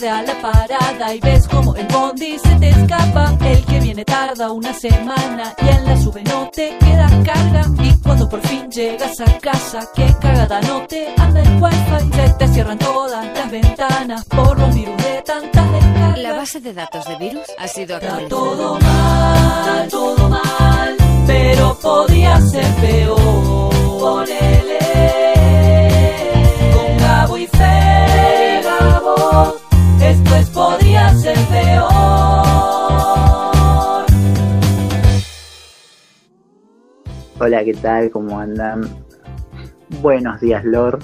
tarde a la parada y ves como el bondi se te escapa. El que viene tarda una semana y en la sube no te queda carga. Y cuando por fin llegas a casa, que cagada no te anda el wifi. Se te cierran todas las ventanas por los virus de tantas descargas. La base de datos de virus ha sido actualizada. todo mal, todo mal, pero podía ser peor. Ponele peor. Hola, ¿qué tal? ¿Cómo andan? Buenos días, Lord.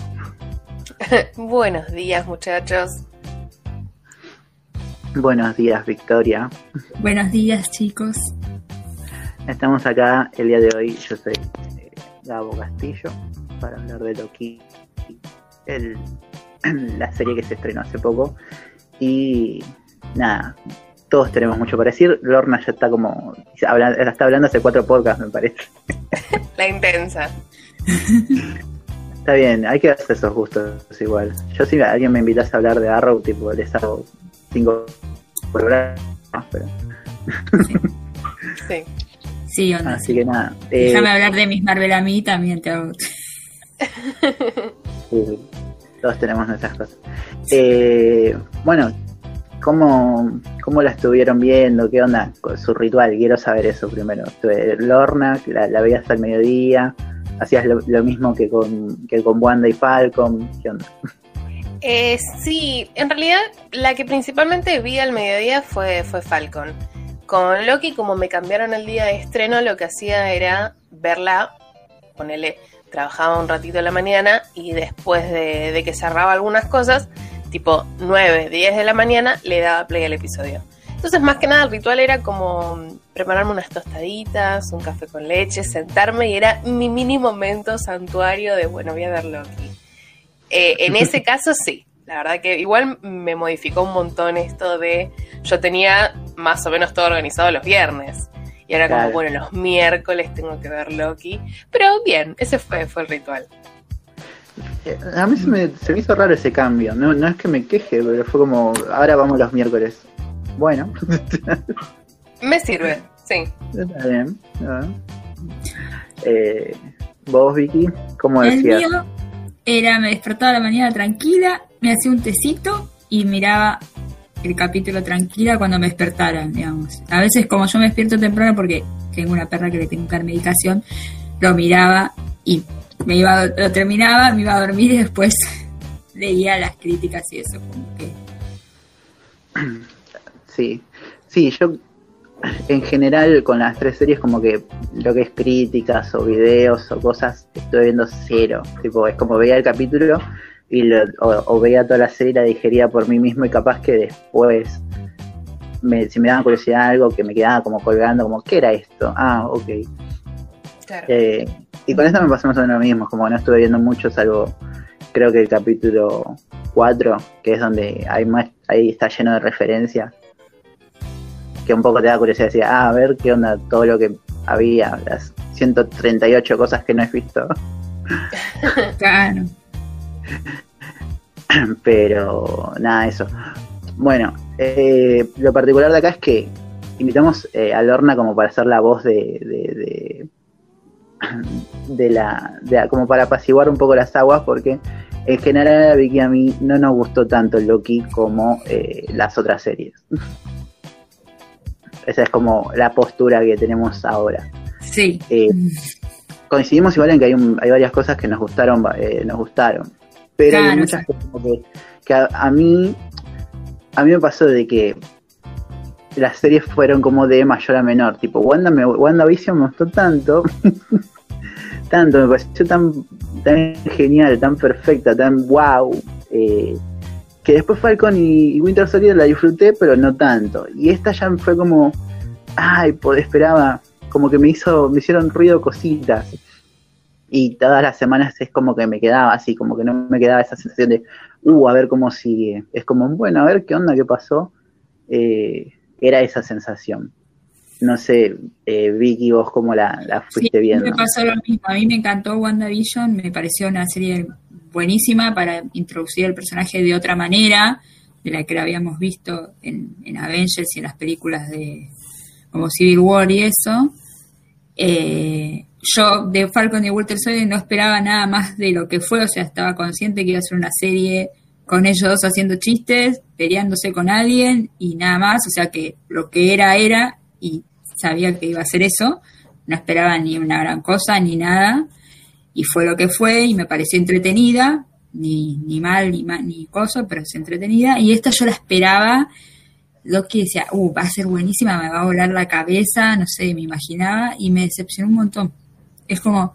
Buenos días, muchachos. Buenos días, Victoria. Buenos días, chicos. Estamos acá el día de hoy. Yo soy eh, Gabo Castillo para hablar de Loki, el, la serie que se estrenó hace poco. Y nada, todos tenemos mucho para decir. Lorna ya está como. habla- está hablando hace cuatro podcasts, me parece. La intensa. Está bien, hay que hacer esos gustos igual. Yo si alguien me invitas a hablar de Arrow, tipo, les hago cinco programas, pero... Sí. Sí, onda. Así que nada. eh, Déjame hablar de mis Marvel a mí, también te hago. sí, todos tenemos nuestras cosas. Eh, bueno, ¿cómo, ¿cómo la estuvieron viendo? ¿Qué onda con su ritual? Quiero saber eso primero. Lorna, la, la veías al mediodía, hacías lo, mismo que con, que con Wanda y Falcon. ¿Qué onda? Eh, sí, en realidad la que principalmente vi al mediodía fue, fue Falcon. Con Loki, como me cambiaron el día de estreno, lo que hacía era verla, ponele, trabajaba un ratito en la mañana y después de, de que cerraba algunas cosas, tipo 9, 10 de la mañana, le daba play al episodio. Entonces, más que nada, el ritual era como prepararme unas tostaditas, un café con leche, sentarme y era mi mini momento santuario de, bueno, voy a ver Loki. Eh, en ese caso sí, la verdad que igual me modificó un montón esto de yo tenía más o menos todo organizado los viernes y ahora como Claro. bueno los miércoles tengo que ver Loki, pero bien, ese fue fue el ritual. A mí se me, se me hizo raro ese cambio. No, no es que me queje, pero fue como, ahora vamos los miércoles. Bueno, Me sirve, sí. está bien. Eh, Vos, Vicky, ¿cómo El decías? mío era, me despertaba a la mañana tranquila, me hacía un tecito y miraba el capítulo tranquila cuando me despertaran, digamos. A veces como yo me despierto temprano porque tengo una perra que le tengo que dar medicación, lo miraba y me iba, lo terminaba, me iba a dormir y después leía las críticas y eso, como que Sí, sí, yo en general con las tres series como que lo que es críticas o videos o cosas estoy viendo cero. Tipo, es como veía el capítulo y lo- o, o veía toda la serie y la digería por mí mismo y capaz que después me, si me daba curiosidad algo que me quedaba como colgando, como, ¿qué era esto? Ah, ok. Claro. Eh, y con esto me pasó más o menos lo mismo, como no estuve viendo mucho, salvo creo que el capítulo 4, que es donde hay más, ahí está lleno de referencias, que un poco te da curiosidad decir, ah, a ver qué onda todo lo que había, las 138 cosas que no he visto, claro. pero nada, eso. Bueno, eh, lo particular de acá es que invitamos eh, a Lorna como para ser la voz de, de, de, de la, de- como para apaciguar un poco las aguas, porque en general a Vicky a mí no nos gustó tanto Loki como eh, las otras series. Esa es como la postura que tenemos ahora. Sí. Eh, coincidimos igual en que hay, un- hay varias cosas que nos gustaron, eh, nos gustaron. Pero hay muchas cosas que, que a, a mí a mí me pasó de que las series fueron como de mayor a menor. Tipo, Wanda me, WandaVision me gustó tanto, tanto, me pareció tan, tan genial, tan perfecta, tan wow. eh, que después Falcon y, Winter Soldier la disfruté, pero no tanto. Y esta ya fue como, ay, esperaba, como que me hizo, me hicieron ruido cositas. Y todas las semanas es como que me quedaba así, como que no me quedaba esa sensación de, uh, a ver cómo sigue. Es como, bueno, a ver qué onda, qué pasó. Eh, era esa sensación. No sé, eh, Vicky, vos cómo la, la fuiste Sí, viendo. Me pasó lo mismo. A mí me encantó WandaVision, me pareció una serie buenísima para introducir el personaje de otra manera, de la que la habíamos visto en, en Avengers y en las películas de como Civil War y eso. Eh, yo de Falcon y Walter Soldier no esperaba nada más de lo que fue, o sea, estaba consciente que iba a ser una serie con ellos dos haciendo chistes, peleándose con alguien y nada más, o sea que lo que era era y sabía que iba a ser eso, no esperaba ni una gran cosa ni nada. Y fue lo que fue y me pareció entretenida, ni, ni mal ni mal ni cosa, pero es entretenida. Y esta yo la esperaba. Loki decía, uh, va a ser buenísima, me va a volar la cabeza, no sé, me imaginaba y me decepcionó un montón. Es como,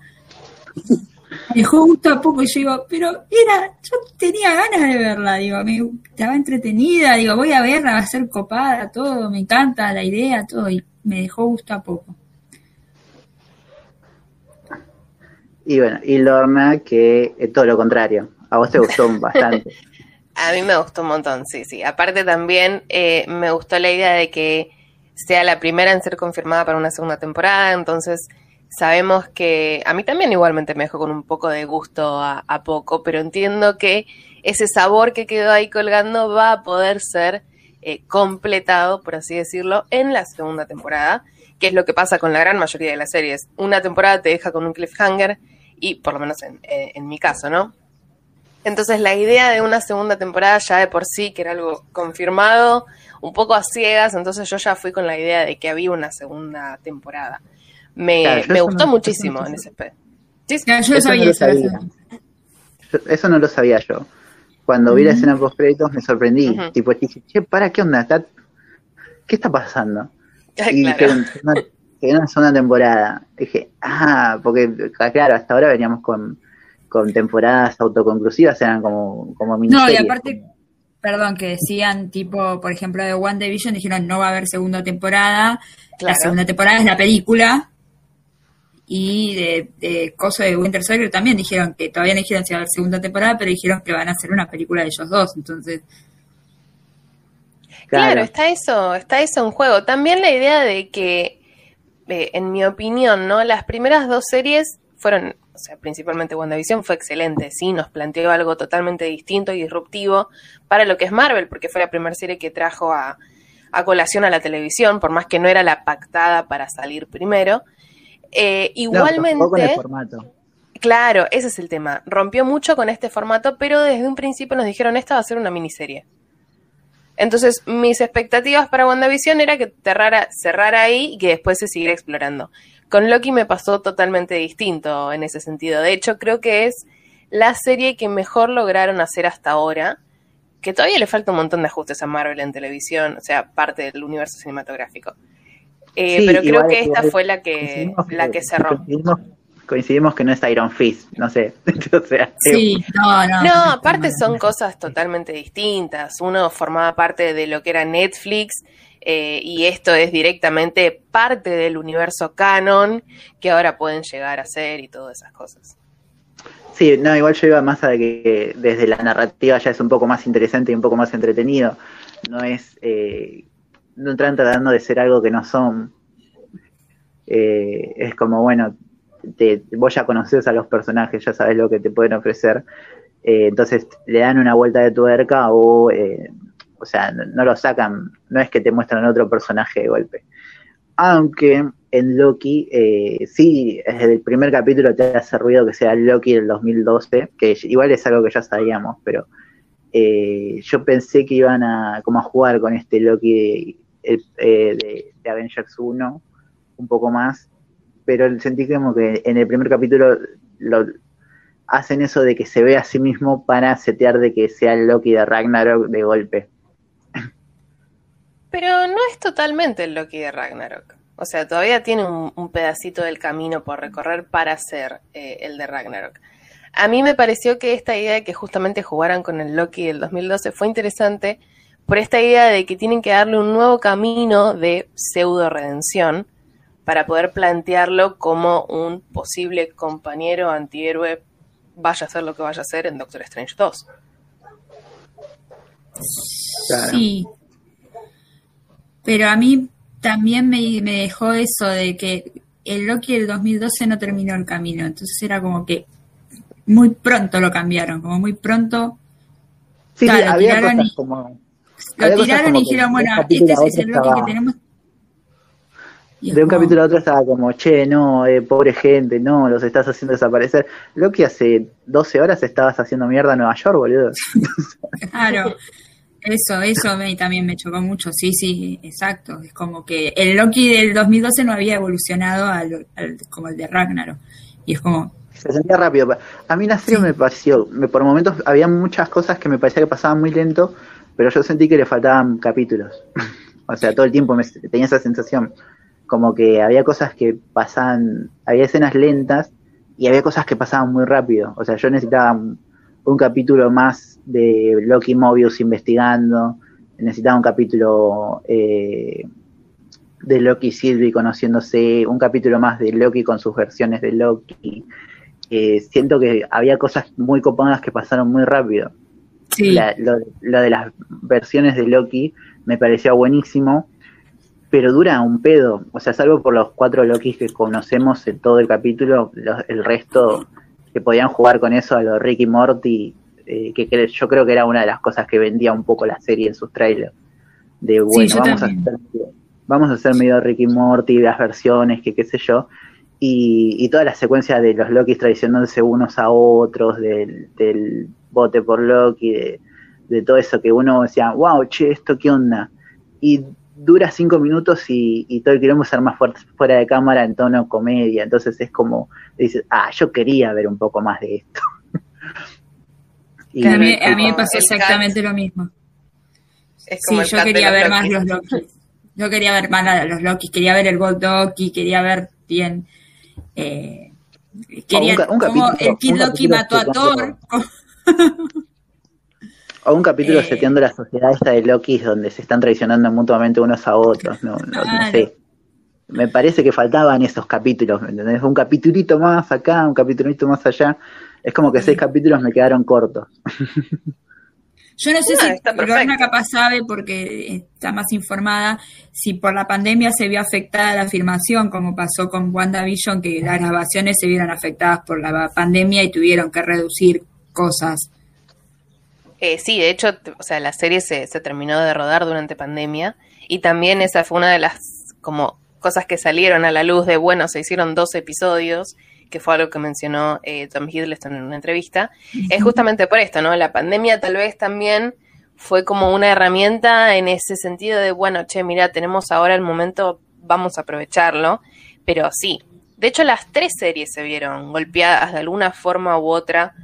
dejó gusto a poco y yo digo, pero era, yo tenía ganas de verla, digo, me estaba entretenida, digo, voy a verla, va a ser copada, todo, me encanta la idea, todo, y me dejó gusto a poco. Y bueno, y Lorna, que es todo lo contrario. A vos te gustó bastante. A mí me gustó un montón, sí, sí. Aparte también eh, me gustó la idea de que sea la primera en ser confirmada para una segunda temporada, entonces sabemos que a mí también igualmente me dejó con un poco de gusto a, a, poco, pero entiendo que ese sabor que quedó ahí colgando va a poder ser eh, completado, por así decirlo, en la segunda temporada, que es lo que pasa con la gran mayoría de las series. Una temporada te deja con un cliffhanger y por lo menos en, en, en mi caso, ¿no? Entonces la idea de una segunda temporada ya de por sí, que era algo confirmado, un poco a ciegas, entonces yo ya fui con la idea de que había una segunda temporada. Me, claro, me gustó no, muchísimo en ese aspecto. Sí, claro, yo eso sabía, no lo sabía. Eso no lo sabía yo. Cuando uh -huh. vi la escena post créditos me sorprendí. Uh -huh. Tipo, dije, che, para, ¿qué onda? ¿Está... ¿Qué está pasando? Y claro. que, una, que una segunda temporada. Dije, ah, porque claro, hasta ahora veníamos con con temporadas autoconclusivas eran como, como No, y aparte, perdón, que decían tipo, por ejemplo, de One Division, dijeron no va a haber segunda temporada, claro. la segunda temporada es la película, y de, de Coso de Winter Soldier también dijeron que todavía no dijeron si va a haber segunda temporada, pero dijeron que van a hacer una película de ellos dos, entonces... Claro, claro está eso, está eso en juego. También la idea de que, eh, en mi opinión, ¿no? Las primeras dos series fueron o sea, principalmente WandaVision, fue excelente, sí, nos planteó algo totalmente distinto y disruptivo para lo que es Marvel, porque fue la primera serie que trajo a, a colación a la televisión, por más que no era la pactada para salir primero. Eh, igualmente... No, el formato. Claro, ese es el tema. Rompió mucho con este formato, pero desde un principio nos dijeron, esta va a ser una miniserie. Entonces, mis expectativas para WandaVision era que cerrara, cerrara ahí y que después se siguiera explorando. Con Loki me pasó totalmente distinto en ese sentido. De hecho, creo que es la serie que mejor lograron hacer hasta ahora, que todavía le falta un montón de ajustes a Marvel en televisión, o sea, parte del universo cinematográfico. Eh, sí, pero creo que esta igual, fue la que, la que cerró. Coincidimos, coincidimos, que no es Iron Fist, no sé. o sea, sí, no, no. No, aparte son cosas totalmente distintas. Uno formaba parte de lo que era Netflix eh, y esto es directamente parte del universo canon que ahora pueden llegar a ser y todas esas cosas. Sí, no, igual yo iba más a que desde la narrativa ya es un poco más interesante y un poco más entretenido. No es. Eh, no están tratando de ser algo que no son. Eh, es como, bueno, te, vos ya conoces a los personajes, ya sabes lo que te pueden ofrecer. Eh, entonces le dan una vuelta de tuerca o eh, o sea, no, lo sacan, no es que te muestran otro personaje de golpe. Aunque en Loki, sí, desde el primer capítulo te hace ruido que sea Loki del 2012, que igual es algo que ya sabíamos, pero yo pensé que iban a, como a jugar con este Loki de, eh, de, de Avengers 1 un poco más, pero sentí como que en el primer capítulo lo, hacen eso de que se ve a sí mismo para setear de que sea el Loki de Ragnarok de golpe. Pero no es totalmente el Loki de Ragnarok. O sea, todavía tiene un, un pedacito del camino por recorrer para ser eh, el de Ragnarok. A mí me pareció que esta idea de que justamente jugaran con el Loki del 2012 fue interesante por esta idea de que tienen que darle un nuevo camino de pseudo redención para poder plantearlo como un posible compañero antihéroe, vaya a ser lo que vaya a ser en Doctor Strange 2. Sí, pero a mí también me, me, dejó eso de que el Loki del 2012 no terminó el camino, entonces era como que muy pronto lo cambiaron, como muy pronto. Sí, claro, había cosas y... como, Lo tiraron y que dijeron, bueno, este es el Loki que tenemos. Y De un como- capítulo a otro estaba como, che, no, eh, pobre gente, no, los estás haciendo desaparecer. Loki hace 12 horas estabas haciendo mierda en Nueva York, boludo. Claro, eso, eso a mí también me chocó mucho, sí, sí, exacto. Es como que el Loki del 2012 no había evolucionado al, al- como el de Ragnarok. Y es como, Se sentía rápido. A mí la serie me pareció, me- por momentos había muchas cosas que me parecía que pasaban muy lento, pero yo sentí que le faltaban capítulos. o sea, todo el tiempo me, tenía esa sensación. Como que había cosas que pasaban, había escenas lentas y había cosas que pasaban muy rápido. O sea, yo necesitaba un, un capítulo más de Loki Mobius investigando, necesitaba un capítulo eh, de Loki y Sylvie conociéndose, un capítulo más de Loki con sus versiones de Loki. Eh, siento que había cosas muy copadas que pasaron muy rápido. Sí, La- lo, de las versiones de Loki me parecía buenísimo, pero dura un pedo. O sea, salvo por los cuatro Lokis que conocemos en todo el capítulo, los- el resto que podían jugar con eso a los Ricky Morty, eh, que yo creo que era una de las cosas que vendía un poco la serie en sus trailers. De bueno, vamos, a hacer, vamos a hacer medio Ricky Morty, las versiones, que qué sé yo. Y, y toda la secuencia de los Lokis traicionándose unos a otros, del, del bote por Loki, de, de todo eso que uno decía, wow, che, esto qué onda. Y dura cinco minutos y, y todo el quilombo ser más fuerte fuera de cámara en tono comedia. Entonces es como, dices, ah, yo quería ver un poco más de esto. Y- a mí, a mí me como pasó exactamente lo mismo. Es Sí, como yo quería ver más los Loki. Yo quería ver más a los Loki, quería ver el Gold Loki, quería ver bien. Eh, quería, un un capítulo- el Kid Loki mató a Thor. O un capítulo Eh. seteando la sociedad esta de Loki donde se están traicionando mutuamente unos a otros, no, no- no sé. Me parece que faltaban esos capítulos, ¿me entendés? Un capitulito más acá, un capitulito más allá. Es como que seis capítulos me quedaron cortos. Yo no sé Ah, si Lorna capaz sabe, porque está más informada, si por la pandemia se vio afectada la filmación, como pasó con WandaVision, que las grabaciones se vieron afectadas por la pandemia y tuvieron que reducir cosas. Eh, sí, de hecho, o sea, la serie se, se terminó de rodar durante pandemia y también esa fue una de las como cosas que salieron a la luz de, bueno, se hicieron dos episodios, que fue algo que mencionó eh, Tom Hiddleston en una entrevista, es justamente por esto, ¿no? La pandemia tal vez también fue como una herramienta en ese sentido de, bueno, che, mira, tenemos ahora el momento, vamos a aprovecharlo, pero sí, de hecho las tres series se vieron golpeadas de alguna forma u otra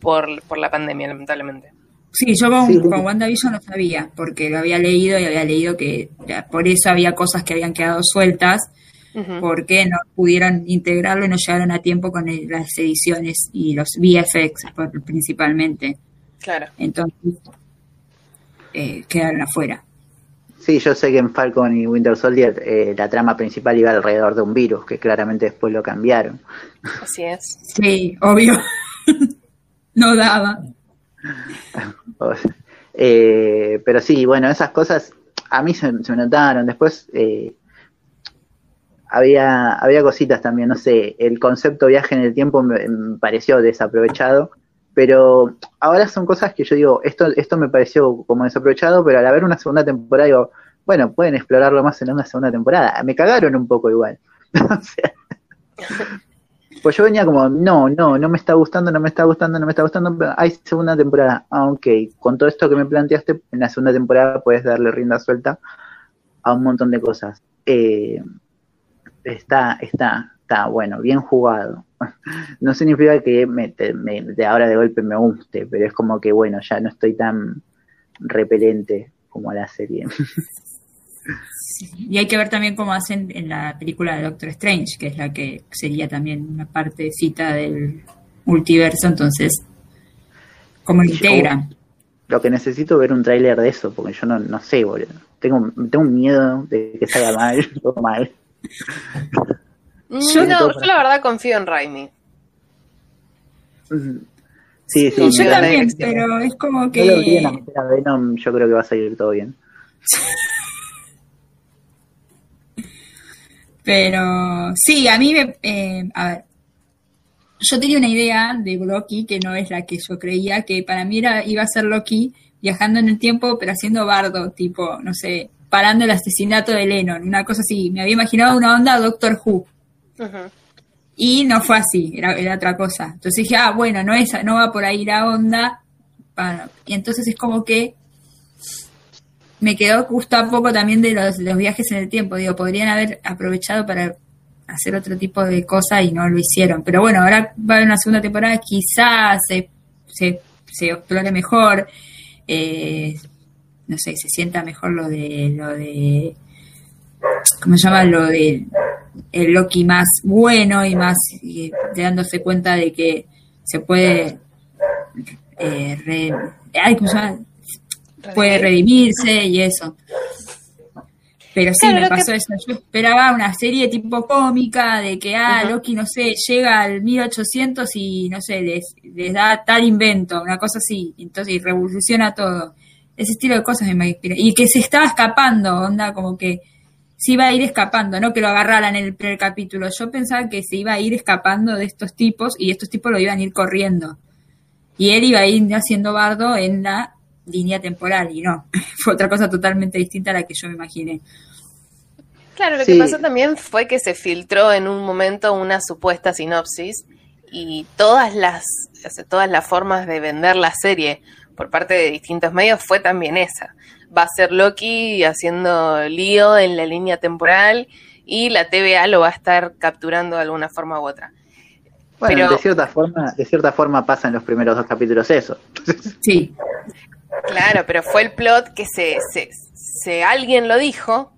por, por la pandemia, lamentablemente. Sí, yo con, Sí, con WandaVision no sabía, porque lo había leído y había leído que por eso había cosas que habían quedado sueltas, porque no pudieron integrarlo y no llegaron a tiempo con el- las ediciones y los VFX por- principalmente. Claro. Entonces, eh, quedaron afuera. Sí, yo sé que en Falcon y Winter Soldier eh, la trama principal iba alrededor de un virus, que claramente después lo cambiaron. Así es. Sí, obvio. no daba. Eh, pero sí, bueno, esas cosas a mí se, se me notaron. Después eh, había, había cositas también, no sé, el concepto viaje en el tiempo me, me pareció desaprovechado, pero ahora son cosas que yo digo, esto, esto me pareció como desaprovechado, pero al haber una segunda temporada digo, bueno, pueden explorarlo más en una segunda temporada. Me cagaron un poco igual. O sea, pues yo venía como, no, no, no me está gustando, no me está gustando, no me está gustando, pero hay segunda temporada. Ah, con todo esto que me planteaste, en la segunda temporada puedes darle rienda suelta a un montón de cosas. Eh, está, está, está bueno, bien jugado. No significa que me, te- me- de ahora de golpe me guste, pero es como que, bueno, ya no estoy tan repelente como la serie. Y hay que ver también cómo hacen en la película de Doctor Strange, que es la que sería también una partecita del multiverso, entonces, cómo lo integran. Lo que necesito ver un tráiler de eso, porque yo no, no sé, boludo. Tengo, tengo un miedo de que salga mal, todo mal. Yo- no, yo la verdad confío en Raimi. Sí, sí, Sí, Yo también, pero es como no lo olviden a que... meter a Venom, yo creo que va a salir todo bien. Pero sí, a mí me... eh, a ver, yo tenía una idea de Loki que no es la que yo creía, que para mí era, iba a ser Loki viajando en el tiempo, pero haciendo bardo, tipo, no sé, parando el asesinato de Lennon, una cosa así. Me había imaginado una onda Doctor Who. Y no fue así, era, era otra cosa. Entonces dije, ah, bueno, no, es, no va por ahí la onda. Bueno, y entonces es como que me quedó justo un poco también de los, viajes en el tiempo. Digo, podrían haber aprovechado para hacer otro tipo de cosas y no lo hicieron. Pero bueno, ahora va a haber una segunda temporada, quizás se, se, se explore mejor. eh, no sé, se sienta mejor lo de lo de ¿cómo se llama? Lo de el Loki más bueno y más dándose cuenta de que se puede eh, re- ay, ¿cómo se llama? Puede redimirse y eso. Pero sí, Claro, me que- pasó eso. Yo esperaba una serie tipo cómica de que, ah. Loki, no sé, llega al 1800 y, no sé, les, les da tal invento, una cosa así, entonces y revoluciona todo. Ese estilo de cosas me inspira. Y que se estaba escapando, onda, como que se iba a ir escapando, no que lo agarraran en el primer capítulo. Yo pensaba que se iba a ir escapando de estos tipos y estos tipos lo iban a ir corriendo. Y él iba a ir haciendo bardo en la línea temporal y no. Fue otra cosa totalmente distinta a la que yo me imaginé. Claro, lo Sí. que pasó también fue que se filtró en un momento una supuesta sinopsis y todas las, o sea, todas las formas de vender la serie por parte de distintos medios fue también esa. Va a ser Loki haciendo lío en la línea temporal y la TVA lo va a estar capturando de alguna forma u otra. Bueno, Pero- de cierta forma, de cierta forma pasa en los primeros dos capítulos eso. Sí, Claro, pero fue el plot que se, se, se- alguien lo dijo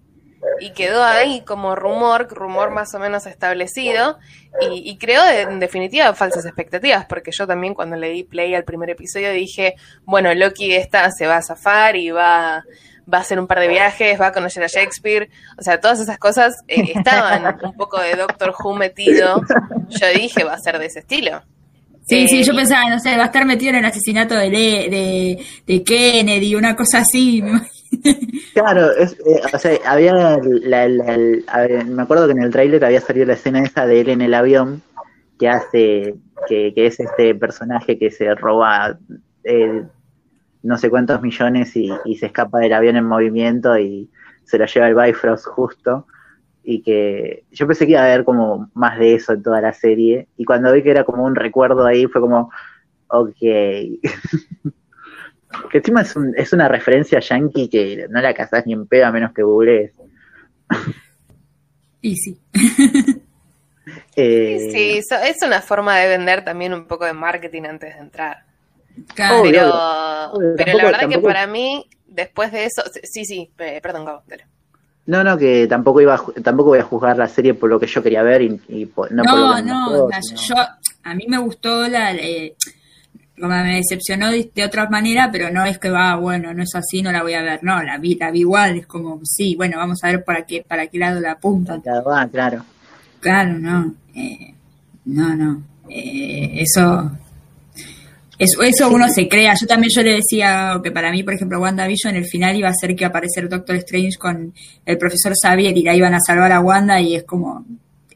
y quedó ahí como rumor, rumor más o menos establecido y, y creó en definitiva falsas expectativas, porque yo también cuando le di play al primer episodio dije, bueno, Loki esta se va a zafar y va, va a hacer un par de viajes, va a conocer a Shakespeare, o sea, todas esas cosas eh, estaban un poco de Doctor Who metido, yo dije, va a ser de ese estilo. Sí, Eh, sí, yo y- pensaba, no sé, va a estar metido en el asesinato de, Le- de, de Kennedy, una cosa así. Claro, es, eh, o sea, había la, la- me acuerdo que en el tráiler había salido la escena esa de él en el avión que hace, que, que es este personaje que se roba eh, no sé cuántos millones y, y se escapa del avión en movimiento y se lo lleva el Bifrost justo y que yo pensé que iba a haber como más de eso en toda la serie y cuando vi que era como un recuerdo ahí fue como ok que encima es, un- es una referencia yankee que no la cazás ni en pedo a menos que googlees Y sí. Eh, Sí, so- es una forma de vender también un poco de marketing antes de entrar. Claro. Obvio. Pero, obvio, pero tampoco- la verdad que tampoco- para mí, después de eso, sí, sí, pe- perdón, Gabo, dale. No no que tampoco iba a tampoco voy a juzgar la serie por lo que yo quería ver y, y por- no, por lo No, que no, mostró, la- sino- yo, a mí me gustó la, eh, como me decepcionó de, de otra manera, pero no es que va, bueno, no es así, no la voy a ver, no, la vi, la vi igual, es como, sí, bueno, vamos a ver para qué, para qué lado la. Claro, ah, claro Claro, no, eh, no, no, eh, eso, eso, eso uno se crea. Yo también yo le decía que para mí, por ejemplo, WandaVision, el final iba a ser que aparecer Doctor Strange con el profesor Xavier y la iban a salvar a Wanda y es como,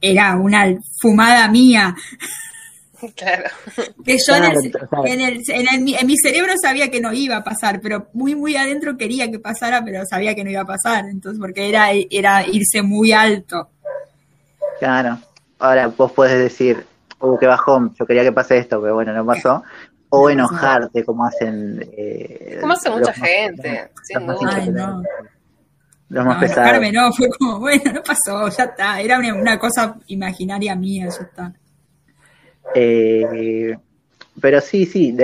era una fumada mía. Claro. Que yo en, el- Claro, en, el- en el- en mi cerebro sabía que no iba a pasar, pero muy, muy adentro quería que pasara, pero sabía que no iba a pasar. Entonces, porque era, era irse muy alto. claro ahora vos podés decir uh qué bajón yo quería que pase esto pero bueno no pasó o No enojarte como hacen eh, Como hace los mucha más- gente, sin los más duda. Ay, no. los No, más pesados enojarme no, fue como, bueno, no pasó, ya está. Era una, una cosa imaginaria mía, ya está. Eh, pero sí, sí,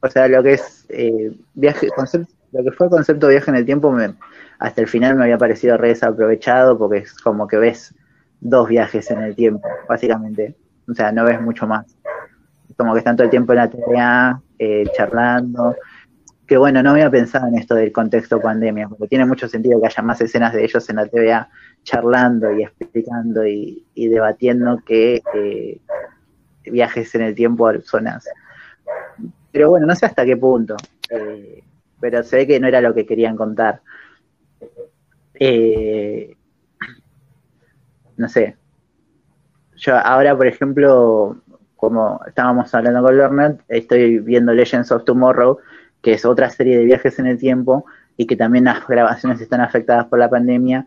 o sea, lo que es eh, viaje, concepto, lo que fue el concepto de viaje en el tiempo, me- hasta el final me había parecido re desaprovechado porque es como que ves dos viajes en el tiempo, básicamente. O sea, no ves mucho más. Como que están todo el tiempo en la TVA, eh, charlando. Que bueno, no había pensado en esto del contexto pandemia, porque tiene mucho sentido que haya más escenas de ellos en la TVA charlando y explicando y, y debatiendo que eh, viajes en el tiempo a zonas. Pero bueno, no sé hasta qué punto. eh, pero se ve que no era lo que querían contar. Eh, no sé. Yo ahora, por ejemplo, como estábamos hablando con Lorna, estoy viendo Legends of Tomorrow, que es otra serie de viajes en el tiempo y que también las grabaciones están afectadas por la pandemia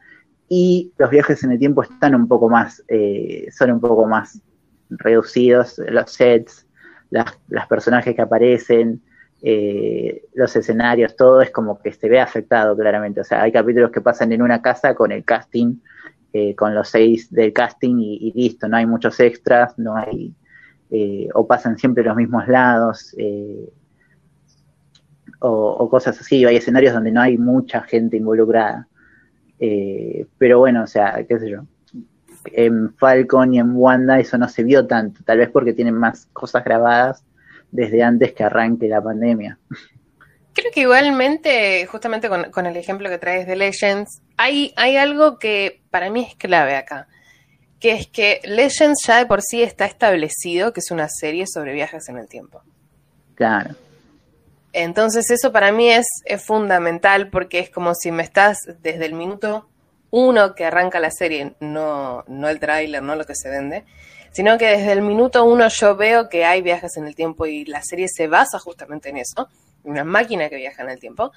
y los viajes en el tiempo están un poco más, eh, son un poco más reducidos, los sets, las personajes que aparecen, eh, los escenarios, todo es como que se ve afectado claramente. O sea, hay capítulos que pasan en una casa con el casting, eh, con los seis del casting y, listo, no hay muchos extras, no hay, eh, o pasan siempre los mismos lados, o, o, cosas así. Hay escenarios donde no hay mucha gente involucrada. pero bueno, o sea, qué sé yo. En Falcon y en Wanda eso no se vio tanto, tal vez porque tienen más cosas grabadas desde antes que arranque la pandemia. Creo que igualmente, justamente con, el ejemplo que traes de Legends, hay, hay algo que para mí es clave acá, que es que Legends ya de por sí está establecido que es una serie sobre viajes en el tiempo. Claro. Entonces eso para mí es, es fundamental porque es como si me estás desde el minuto uno que arranca la serie, no, no el tráiler, no lo que se vende, sino que desde el minuto uno yo veo que hay viajes en el tiempo y la serie se basa justamente en eso, una máquina que viaja en el tiempo,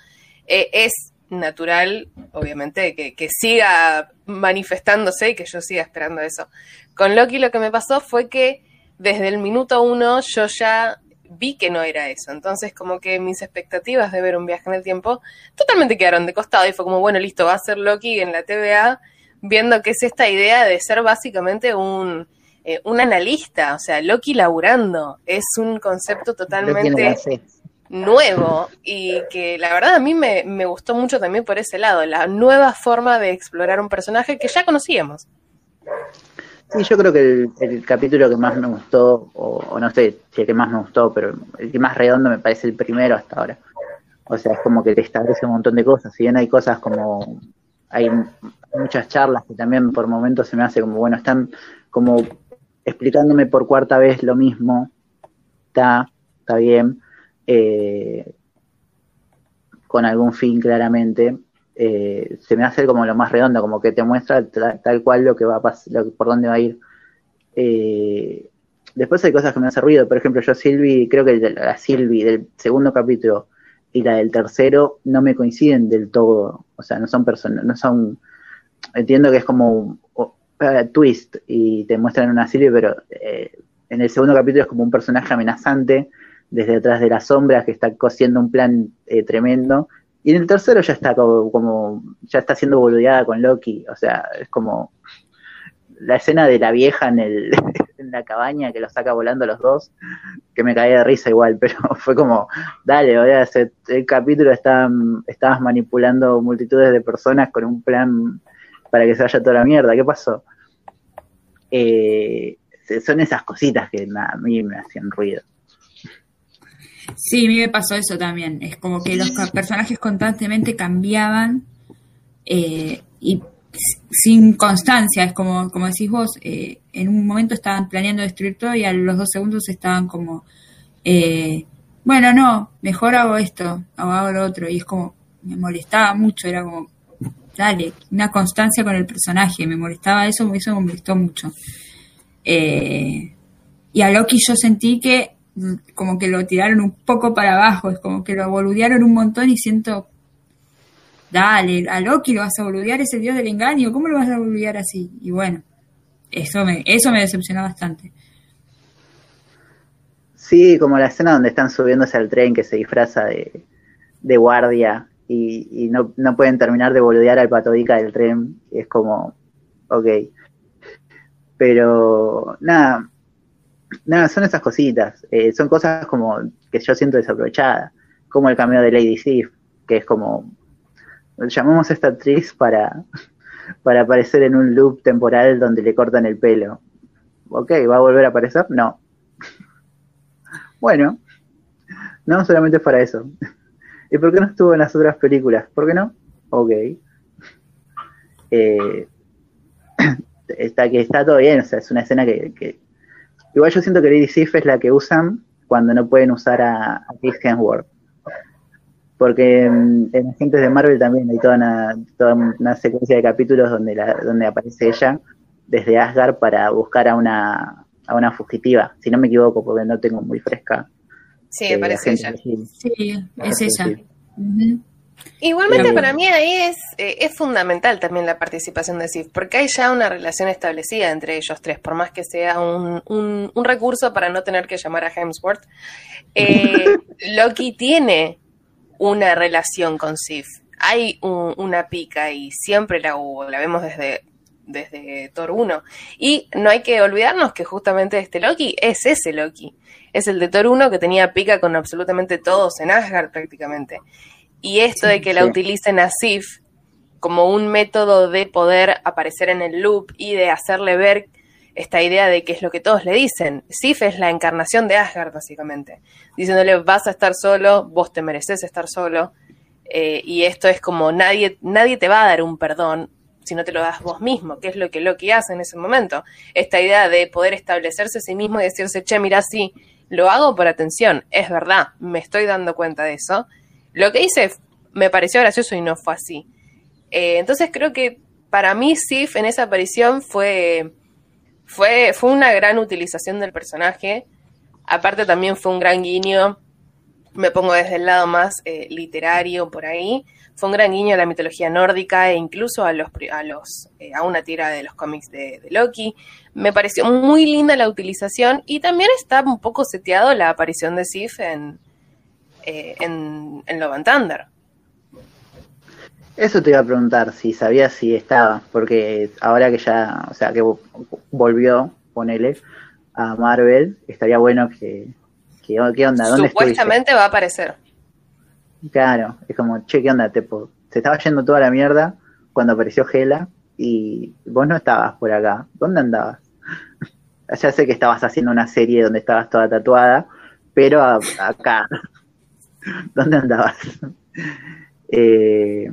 eh, es natural, obviamente, que, que, siga manifestándose y que yo siga esperando eso. Con Loki lo que me pasó fue que desde el minuto uno yo ya vi que no era eso. Entonces, como que mis expectativas de ver un viaje en el tiempo totalmente quedaron de costado y fue como, bueno, listo, va a ser Loki en la TVA, viendo que es esta idea de ser básicamente un eh, un analista, o sea, Loki laburando, es un concepto totalmente nuevo y que la verdad a mí me, gustó mucho también por ese lado, la nueva forma de explorar un personaje que ya conocíamos. Sí, yo creo que el, capítulo que más me gustó, o, no sé si el que más me gustó, pero el que más redondo me parece el primero hasta ahora. O sea, es como que te establece un montón de cosas. Si bien hay cosas como. Hay muchas charlas que también por momentos se me hace como, bueno, están como explicándome por cuarta vez lo mismo, está, está bien, eh, con algún fin claramente, eh, se me hace como lo más redondo, como que te muestra tal, cual lo que va a pasar, por dónde va a ir. Eh, después hay cosas que me hacen ruido, por ejemplo, yo Silvi, creo que la Silvi del segundo capítulo y la del tercero no me coinciden del todo, o sea, no son personas, no son, entiendo que es como twist y te muestran una serie, pero eh, en el segundo capítulo es como un personaje amenazante desde detrás de las sombras que está cosiendo un plan eh, tremendo. Y en el tercero ya está como, ya está siendo boludeada con Loki, o sea, es como la escena de la vieja en, el, en la cabaña que lo saca volando los dos, que me caía de risa igual, pero fue como, dale, o sea, el capítulo está, estabas manipulando multitudes de personas con un plan para que se vaya toda la mierda, ¿qué pasó? Eh, son esas cositas que a mí me hacían ruido. Sí, a mí me pasó eso también. Es como que los personajes constantemente cambiaban eh, y sin constancia. Es como, como decís vos, eh, en un momento estaban planeando destruir todo y a los dos segundos estaban como, bueno, no, mejor hago esto, o hago lo otro. Y es como, me molestaba mucho, era como, dale, una constancia con el personaje, me molestaba eso, eso me molestó mucho. Eh, y a Loki yo sentí que como que lo tiraron un poco para abajo, es como que lo boludearon un montón y siento, dale, a Loki lo vas a boludear, es el dios del engaño, ¿cómo lo vas a boludear así? Y bueno, eso me, eso me decepcionó bastante. Sí, como la escena donde están subiéndose al tren que se disfraza de, de guardia y, no, no, pueden terminar de boludear al patodica del tren. es como, ok. Pero nada, nada, son esas cositas. Eh, son cosas como que yo siento desaprovechadas. Como el cameo de Lady Sif, que es como, llamamos a esta actriz para, para aparecer en un loop temporal donde le cortan el pelo. Ok, ¿va a volver a aparecer? No. Bueno, no solamente para eso. ¿Y por qué no estuvo en las otras películas? ¿Por qué no? Ok. Eh, está que está todo bien, o sea, es una escena que, igual yo siento que Lady Sif es la que usan cuando no pueden usar a, a Chris Hemsworth. Porque en, Agentes de Marvel también hay toda una, toda una secuencia de capítulos donde, la, donde aparece ella desde Asgard para buscar a una, a una fugitiva, si no me equivoco, porque no tengo muy fresca Sí, me parece ella. Sí, es ella. Ujú. Igualmente para mí ahí es, eh, es fundamental también la participación de Sif, porque hay ya una relación establecida entre ellos tres, por más que sea un, un- un recurso para no tener que llamar a Hemsworth. Eh, Loki tiene una relación con Sif, hay un- una pica y siempre la hubo, la vemos desde, desde Thor 1. Y no hay que olvidarnos que justamente este Loki es ese Loki, es el de Thor 1 que tenía pica con absolutamente todos en Asgard prácticamente. Y esto de que la sí. utilicen a Sif como un método de poder aparecer en el loop y de hacerle ver esta idea de que es lo que todos le dicen. Sif es la encarnación de Asgard, básicamente. Diciéndole, vas a estar solo, vos te mereces estar solo. Eh, y esto es como nadie, nadie te va a dar un perdón si no te lo das vos mismo, que es lo que Loki hace en ese momento. Esta idea de poder establecerse a sí mismo y decirse, che, mira, sí, lo hago por atención, es verdad, me estoy dando cuenta de eso. Lo que hice me pareció gracioso y no fue así. Eh, entonces creo que para mí Sif en esa aparición fue, fue, fue una gran utilización del personaje. Aparte también fue un gran guiño, me pongo desde el lado más eh, literario por ahí, fue un gran guiño a la mitología nórdica e incluso a los a los eh, a una tira de los cómics de, de Loki. Me pareció muy linda la utilización y también está un poco seteado la aparición de Sif en, eh, en, en Love and Thunder. Eso te iba a preguntar, si sabías si estaba, porque ahora que ya, o sea, que vo- volvió, ponele, a Marvel, estaría bueno que, que ¿qué onda? ¿Dónde estuviste? Supuestamente va a aparecer. Claro, es como, che, ¿qué onda? Tipo, se estaba yendo toda la mierda cuando apareció Gela y vos no estabas por acá. ¿Dónde andabas? ya sé que estabas haciendo una serie donde estabas toda tatuada, pero a- acá, ¿dónde andabas? Eh,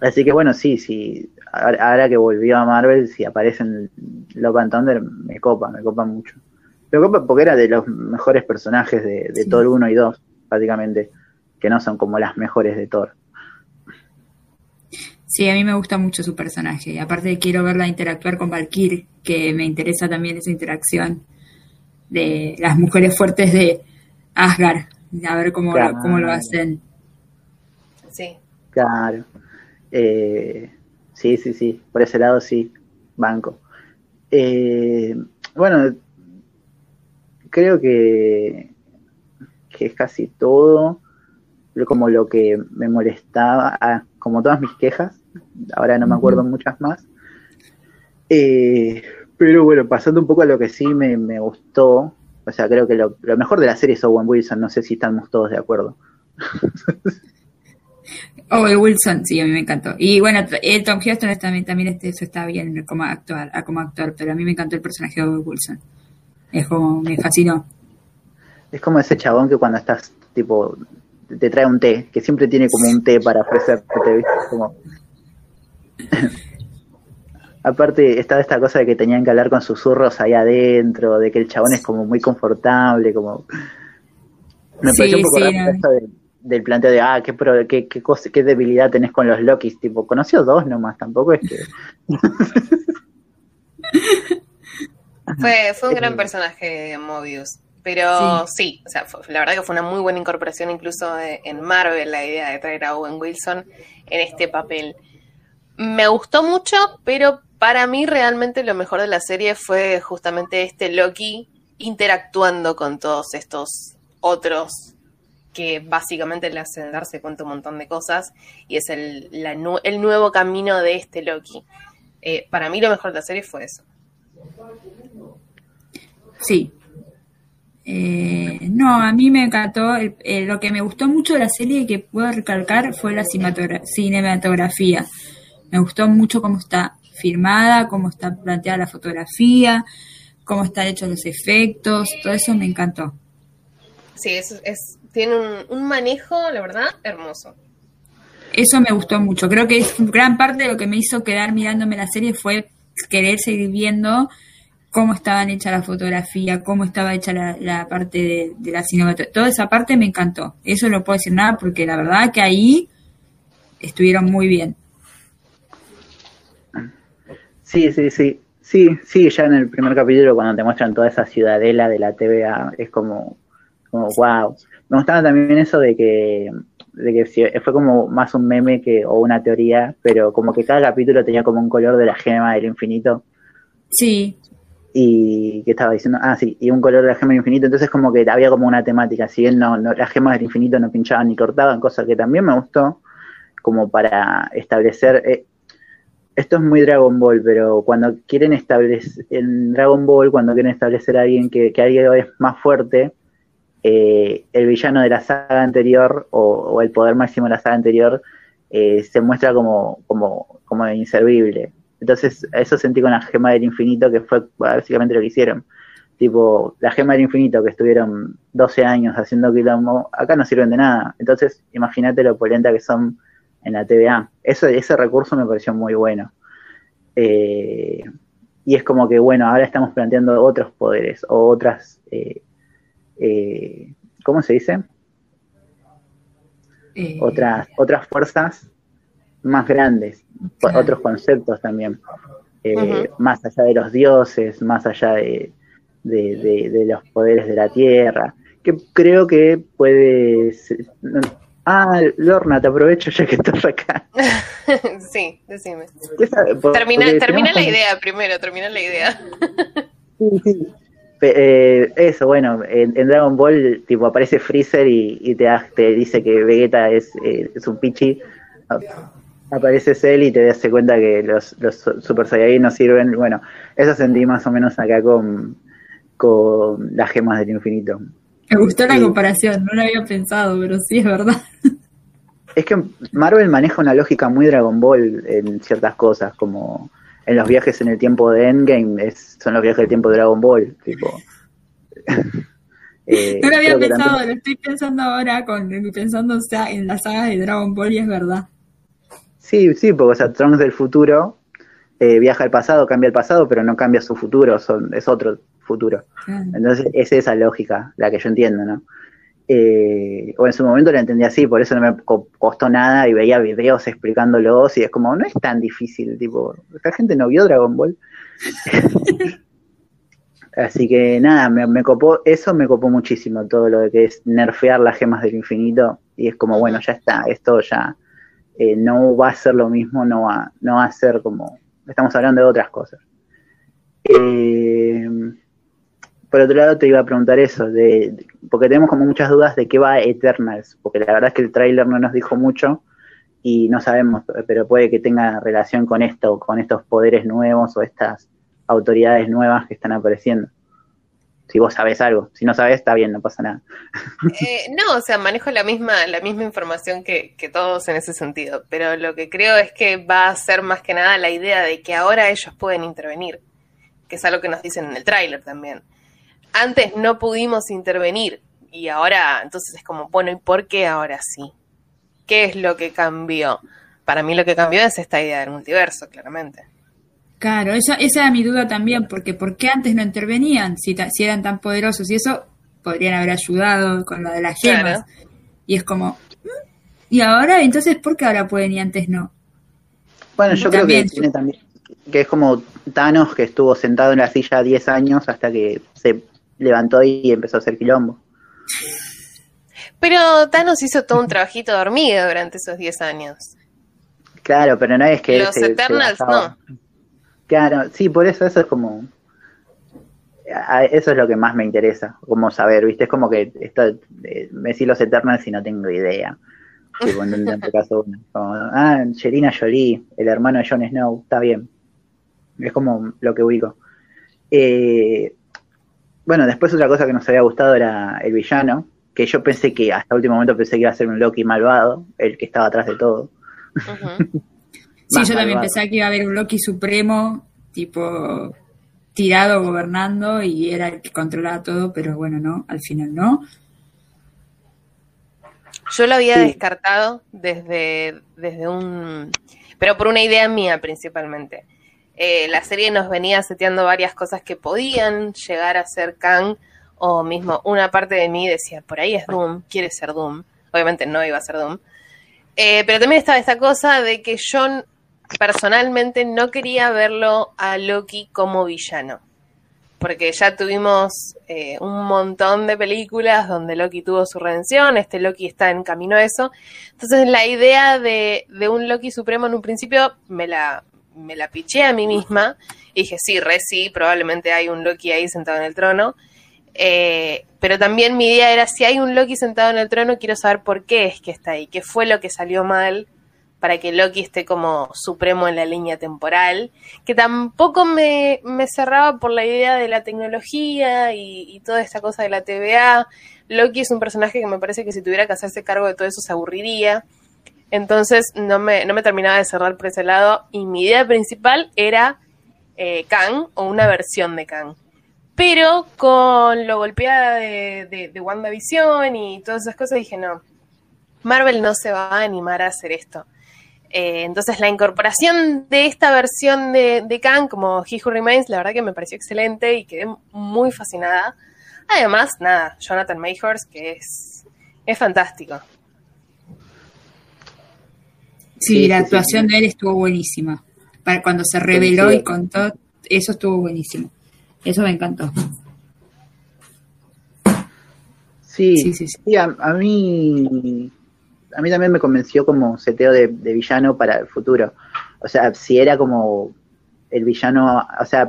así que bueno, sí, sí. Ahora, que volvió a Marvel, si aparecen Love and Thunder, me copa, me copa mucho. Me copa porque era de los mejores personajes de, de Sí. Thor 1 y 2, prácticamente, que no son como las mejores de Thor. Sí, a mí me gusta mucho su personaje. Y aparte quiero verla interactuar con Valkyrie, que me interesa también esa interacción de las mujeres fuertes de Asgard. A ver cómo, Claro. lo, cómo lo hacen. Sí. Claro. Eh, sí, sí, sí. Por ese lado sí, banco. Eh, bueno, creo que, que es casi todo como lo que me molestaba, ah, como todas mis quejas. Ahora no me acuerdo muchas más. Eh, pero bueno, pasando un poco a lo que sí me, me gustó. O sea, creo que lo, lo mejor de la serie es Owen Wilson. No sé si estamos todos de acuerdo. Owen Wilson, sí, a mí me encantó. Y bueno, el Tom Hiddleston es también, también este, eso está bien como actor, a- como actor, pero a mí me encantó el personaje de Owen Wilson. Es como, me fascinó. Es como ese chabón que cuando estás, tipo, te trae un té, que siempre tiene como un té para ofrecerte, ¿viste? Como... Aparte, estaba esta cosa de que tenían que hablar con susurros ahí adentro, de que el chabón es como muy confortable, como... Me Sí, pareció un poco sí, raro de- del planteo de, ah, qué, pro- qué, qué, cosa- qué debilidad tenés con los Lokis, tipo, conoció dos nomás, tampoco es que... Fue, fue un gran personaje Mobius. Pero sí, o sea, fue- la verdad que fue una muy buena incorporación incluso de- en Marvel la idea de traer a Owen Wilson en este papel. Me gustó mucho, pero para mí realmente lo mejor de la serie fue justamente este Loki interactuando con todos estos otros que básicamente le hacen darse cuenta un montón de cosas y es el, el nuevo camino de este Loki. Eh, para mí lo mejor de la serie fue eso. Sí. Eh, no, a mí me encantó. eh, lo que me gustó mucho de la serie y que puedo recalcar fue la cinematogra- cinematografía. Me gustó mucho cómo está filmada, cómo está planteada la fotografía, cómo están hechos los efectos, todo eso me encantó. Sí, es, es, tiene un, un manejo, la verdad, hermoso. Eso me gustó mucho. Creo que es gran parte de lo que me hizo quedar mirándome la serie fue querer seguir viendo cómo estaban hecha la fotografía, cómo estaba hecha la, la parte de, de la cinematografía. Toda esa parte me encantó. Eso no puedo decir nada porque la verdad que ahí estuvieron muy bien. Sí, sí, sí. Sí, sí, ya en el primer capítulo cuando te muestran toda esa ciudadela de la TVA, es como, Como, wow. Me gustaba también eso de que, de que fue como más un meme que, o una teoría, pero como que cada capítulo tenía como un color de la gema del infinito. Sí, Y que estaba diciendo, ah, sí, y un color de la gema del infinito, entonces como que había como una temática, si bien no, no, las gemas del infinito no pinchaban ni cortaban, cosa que también me gustó, como para establecer, eh, esto es muy Dragon Ball, pero cuando quieren establecer, en Dragon Ball, cuando quieren establecer a alguien que, que alguien es más fuerte, eh, el villano de la saga anterior o, o el poder máximo de la saga anterior eh, se muestra como, como, como inservible. Entonces, eso sentí con la gema del infinito, que fue básicamente lo que hicieron. Tipo, la gema del infinito, que estuvieron 12 años haciendo quilombo, acá no sirven de nada. Entonces, imagínate lo polenta que son en la TVA. Eso, ese recurso me pareció muy bueno. Eh, y es como que, bueno, ahora estamos planteando otros poderes o otras. Eh, eh, ¿Cómo se dice? eh, Otras, otras fuerzas más grandes, Claro. otros conceptos también. Eh. Más allá de los dioses, más allá de, de- de- de los poderes de la tierra. Que creo que puede. Ah, Lorna, te aprovecho ya que estás acá. sí, decime. Termina, termina la idea primero, termina la idea. Sí, sí. Pe- eh, eso, bueno, en, en Dragon Ball tipo aparece Freezer y, y te, dice que Vegeta es, eh, es un pichi. A- Aparece Cell y te das cuenta que los, los Super Saiyajin no sirven. Bueno, eso sentí más o menos acá con, con las gemas del infinito. Me gustó la sí. comparación, no lo había pensado, pero sí es verdad. Es que Marvel maneja una lógica muy Dragon Ball en ciertas cosas, como en los viajes en el tiempo de Endgame, es, son los viajes del tiempo de Dragon Ball. Tipo. Eh, No lo había creo que pensado, también- lo estoy pensando ahora con pensando o sea, en la saga de Dragon Ball y es verdad. Sí, sí, porque o sea, Trunks del futuro eh, viaja al pasado, cambia el pasado, pero no cambia su futuro, son, es otro futuro. Claro. Entonces es esa lógica la que yo entiendo, ¿no? Eh, o en su momento la entendí así, por eso no me co- costó nada y veía videos explicándolos y es como, no es tan difícil, tipo, esta gente no vio Dragon Ball. así que nada, me, me copó, eso me copó muchísimo, todo lo de que es nerfear las gemas del infinito y es como, bueno, ya está, esto ya eh, no va a ser lo mismo, no va, no va a ser como, estamos hablando de otras cosas. Eh, por otro lado te iba a preguntar eso, de, porque tenemos como muchas dudas de qué va Eternals, porque la verdad es que el tráiler no nos dijo mucho y no sabemos, pero puede que tenga relación con esto, con estos poderes nuevos o estas autoridades nuevas que están apareciendo. Si vos sabés algo, si no sabés está bien, no pasa nada. Eh, no, o sea, manejo la misma, la misma información que, que todos en ese sentido, pero lo que creo es que va a ser más que nada la idea de que ahora ellos pueden intervenir, que es algo que nos dicen en el tráiler también. Antes no pudimos intervenir y ahora, entonces es como, bueno, ¿y por qué ahora sí? ¿Qué es lo que cambió? Para mí lo que cambió es esta idea del multiverso, claramente. Claro, esa, esa era mi duda también, porque ¿por qué antes no intervenían? Si, ta- si eran tan poderosos y eso, podrían haber ayudado con lo de las gemas. Claro. Y es como. ¿y ahora? Entonces, ¿por qué ahora pueden y antes no? Bueno, yo También. creo que tiene también que es como Thanos que estuvo sentado en la silla 10 años hasta que se levantó y empezó a hacer quilombo. Pero Thanos hizo todo un trabajito de hormiga durante esos 10 años. Claro, pero no es que Los se- Eternals no. Claro, sí, por eso eso es como eso es lo que más me interesa, como saber, ¿viste? Es como que esto, eh, me decís los Eternals y no tengo idea. Tipo, en este caso, como, ah, Angelina Jolie, el hermano de Jon Snow, está bien. Es como lo que ubico. Eh, bueno, después otra cosa que nos había gustado era el villano, que yo pensé que hasta último momento pensé que iba a ser un Loki malvado, el que estaba atrás de todo. Sí, yo también malvado. pensaba que iba a haber un Loki supremo, tipo tirado gobernando y era el que controlaba todo, pero bueno, no, al final no. Yo lo había Sí. descartado desde, desde un... Pero por una idea mía principalmente. Eh, la serie nos venía seteando varias cosas que podían llegar a ser Kang, o mismo una parte de mí decía, por ahí es Doom, quiere ser Doom. Obviamente no iba a ser Doom. Eh, pero también estaba esta cosa de que yo personalmente no quería verlo a Loki como villano. porque ya tuvimos eh, un montón de películas donde Loki tuvo su redención, este Loki está en camino a eso. Entonces la idea de, de un Loki supremo en un principio me la, me la piché a mí misma y dije, sí, re sí, probablemente hay un Loki ahí sentado en el trono. Eh, pero también mi idea era, si hay un Loki sentado en el trono, quiero saber por qué es que está ahí, qué fue lo que salió mal para que Loki esté como supremo en la línea temporal, que tampoco me, cerraba por la idea de la tecnología y, y, toda esta cosa de la TVA. Loki es un personaje que me parece que si tuviera que hacerse cargo de todo eso se aburriría. Entonces no me, no me terminaba de cerrar por ese lado y mi idea principal era eh, Kang o una versión de Kang. Pero con lo golpeada de, de, de WandaVision y todas esas cosas dije, no, Marvel no se va a animar a hacer esto. Eh, entonces la incorporación de esta versión de, de Kang como He Who Remains, la verdad que me pareció excelente y quedé muy fascinada. Además, nada, Jonathan Mayhorst, que es, es fantástico. Sí, Sí, la sí, actuación sí. de él estuvo buenísima. Para cuando se reveló y contó, eso estuvo buenísimo. Eso me encantó. Sí, Sí, sí, sí. sí, a, a mí a mí también me convenció como seteo de, de villano para el futuro. O sea, si era como el villano, o sea,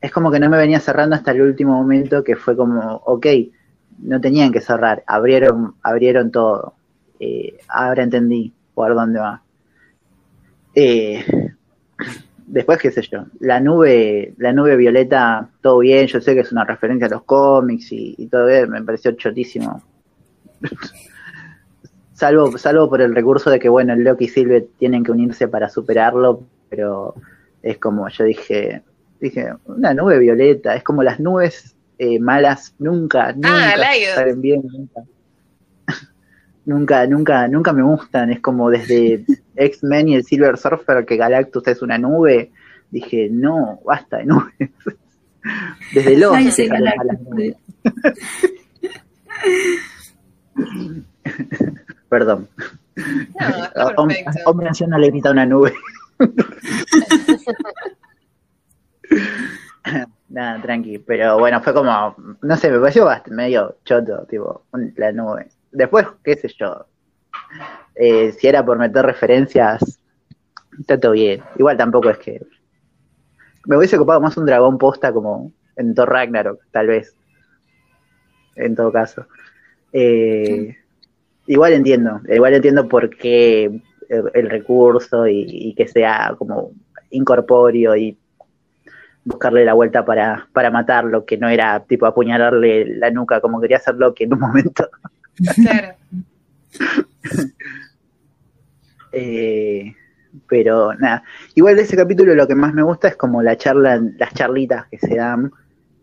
es como que no me venía cerrando hasta el último momento que fue como, ok, no tenían que cerrar, abrieron, abrieron todo. Eh, ahora entendí por dónde va. Eh, después, qué sé yo, la nube, la nube violeta, todo bien, yo sé que es una referencia a los cómics y, y todo bien, me pareció chotísimo. salvo, salvo por el recurso de que, bueno, el Loki y Silve tienen que unirse para superarlo, pero es como yo dije, dije, una nube violeta, es como las nubes eh, malas nunca, nunca Lion. salen bien, nunca. Nunca, nunca, nunca me gustan. Es como desde X-Men y el Silver Surfer que Galactus es una nube. Dije, no, basta de nubes. Desde los. Perdón. No. Hombre anciano le grita a una nube. Nada, tranqui. Pero bueno, fue como, no sé, me pareció bast- medio choto, tipo, un- la nube. Después, qué sé yo. Eh, si era por meter referencias, está todo bien. Igual tampoco es que. Me hubiese ocupado más un dragón posta como en Thor Ragnarok, tal vez. En todo caso. Eh, Igual entiendo, igual entiendo por qué el, el recurso y, que sea como incorpóreo y buscarle la vuelta para, para matarlo, que no era tipo apuñalarle la nuca como quería hacerlo que en un momento. Claro. Eh, pero nada, igual de ese capítulo lo que más me gusta es como la charla, las charlitas que se dan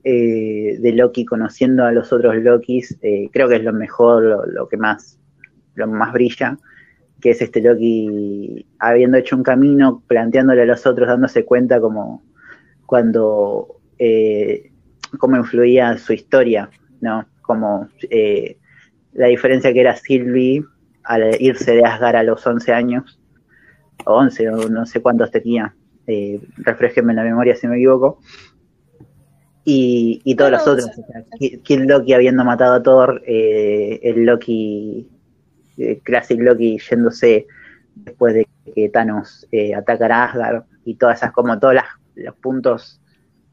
eh, de Loki conociendo a los otros Lokis, eh, creo que es lo mejor, lo, que más, lo más brilla, que es este Loki habiendo hecho un camino, planteándole a los otros, dándose cuenta como cuando eh, cómo influía su historia, ¿no? Como eh, la diferencia que era Sylvie al irse de Asgard a los 11 años, o 11, o no sé cuántos tenía, eh, refresquenme la memoria si me equivoco, y, y todos No, los no, otros, o sea, Ki- Kid Loki habiendo matado a Thor, eh, el Loki, eh, Classic Loki yéndose después de que Thanos eh, atacara a Asgard, y todas esas, como todos las- los puntos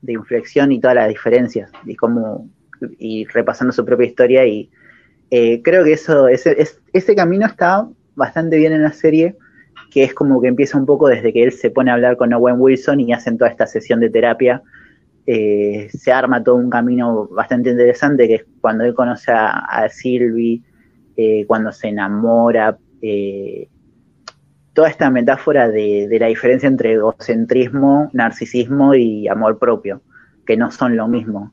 de inflexión y todas las diferencias, y como, y repasando su propia historia y eh, creo que eso, ese, es- ese camino está bastante bien en la serie, que es como que empieza un poco desde que él se pone a hablar con Owen Wilson y hacen toda esta sesión de terapia. Eh, se arma todo un camino bastante interesante, que es cuando él conoce a, a Sylvie, eh, cuando se enamora, eh, toda esta metáfora de, de la diferencia entre egocentrismo, narcisismo y amor propio, que no son lo mismo.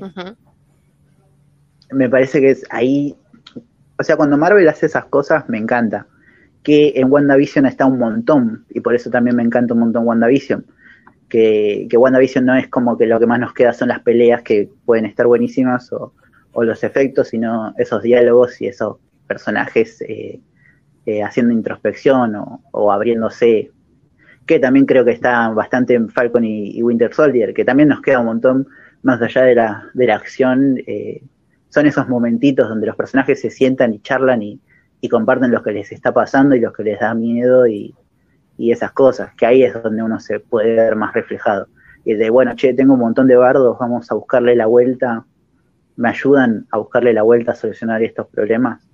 Ujú. Me parece que es ahí, o sea, cuando Marvel hace esas cosas me encanta, que en WandaVision está un montón, y por eso también me encanta un montón WandaVision, que, WandaVision no es como que lo que más nos queda son las peleas que pueden estar buenísimas o, los efectos, sino esos diálogos y esos personajes eh, eh, haciendo introspección o, abriéndose. que también creo que está bastante en Falcon y, Winter Soldier, que también nos queda un montón más allá de la, de la acción. Eh, son esos momentitos donde los personajes se sientan y charlan y, comparten lo que les está pasando y lo que les da miedo y, esas cosas, que ahí es donde uno se puede ver más reflejado. Y de, bueno, che, tengo un montón de bardos, vamos a buscarle la vuelta, me ayudan a buscarle la vuelta a solucionar estos problemas.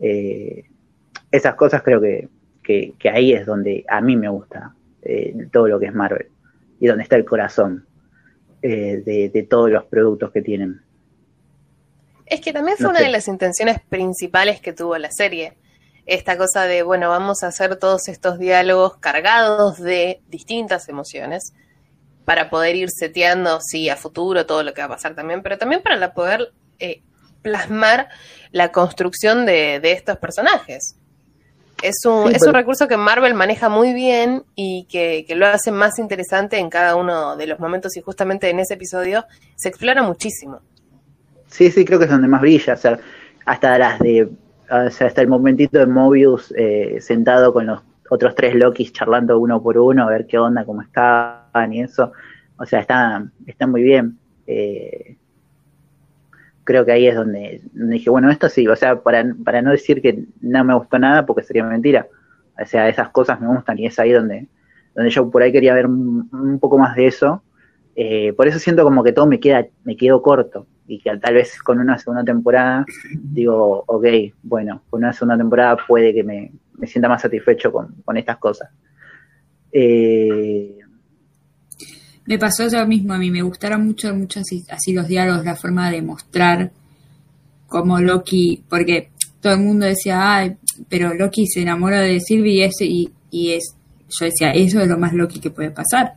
Eh, esas cosas creo que, ahí es donde a mí me gusta eh, todo lo que es Marvel y donde está el corazón eh, de, todos los productos que tienen. Es que también fue una de las intenciones principales que tuvo la serie. Esta cosa de, bueno, vamos a hacer todos estos diálogos cargados de distintas emociones para poder ir seteando, sí, a futuro todo lo que va a pasar también, pero también para poder eh, plasmar la construcción de, estos personajes. Es un, es un recurso que Marvel maneja muy bien y que, lo hace más interesante en cada uno de los momentos y justamente en ese episodio se explora muchísimo. Sí, sí, creo que es donde más brilla, o sea, hasta las de, o sea, hasta el momentito de Mobius eh, sentado con los otros tres Lokis charlando uno por uno, a ver qué onda, cómo estaban y eso, o sea, está, está muy bien. Eh, creo que ahí es donde, dije, bueno, esto sí, o sea, para, para no decir que no me gustó nada, porque sería mentira. O sea, esas cosas me gustan y es ahí donde, donde yo por ahí quería ver un, poco más de eso. Eh, por eso siento como que todo me queda, me quedo corto. Y que tal vez con una segunda temporada digo, ok, bueno, con una segunda temporada puede que me, sienta más satisfecho con, con estas cosas. Eh, me pasó eso mismo, a mí me gustaron mucho, mucho así, los diálogos, la forma de mostrar cómo Loki, porque todo el mundo decía, ay, pero Loki se enamora de Sylvie y, ese, y, es, yo decía, eso es lo más Loki que puede pasar,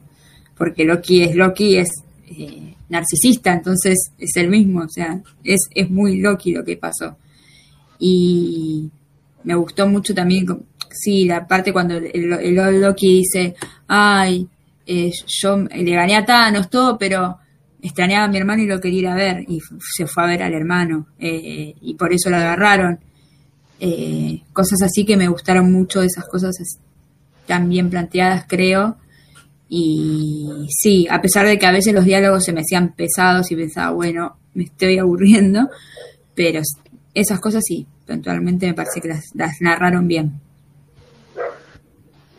porque Loki es Loki, es eh, narcisista, entonces es el mismo, o sea, es, es muy Loki lo que pasó. Y me gustó mucho también, sí, la parte cuando el, el Loki dice, ay, eh, yo le gané a Thanos, todo, pero extrañaba a mi hermano y lo quería ir a ver, y se fue a ver al hermano, eh, y por eso lo agarraron. Eh, cosas así que me gustaron mucho, esas cosas tan bien planteadas, creo. Y sí, a pesar de que a veces los diálogos se me hacían pesados y pensaba, bueno, me estoy aburriendo, pero esas cosas sí, eventualmente me parece que las narraron bien.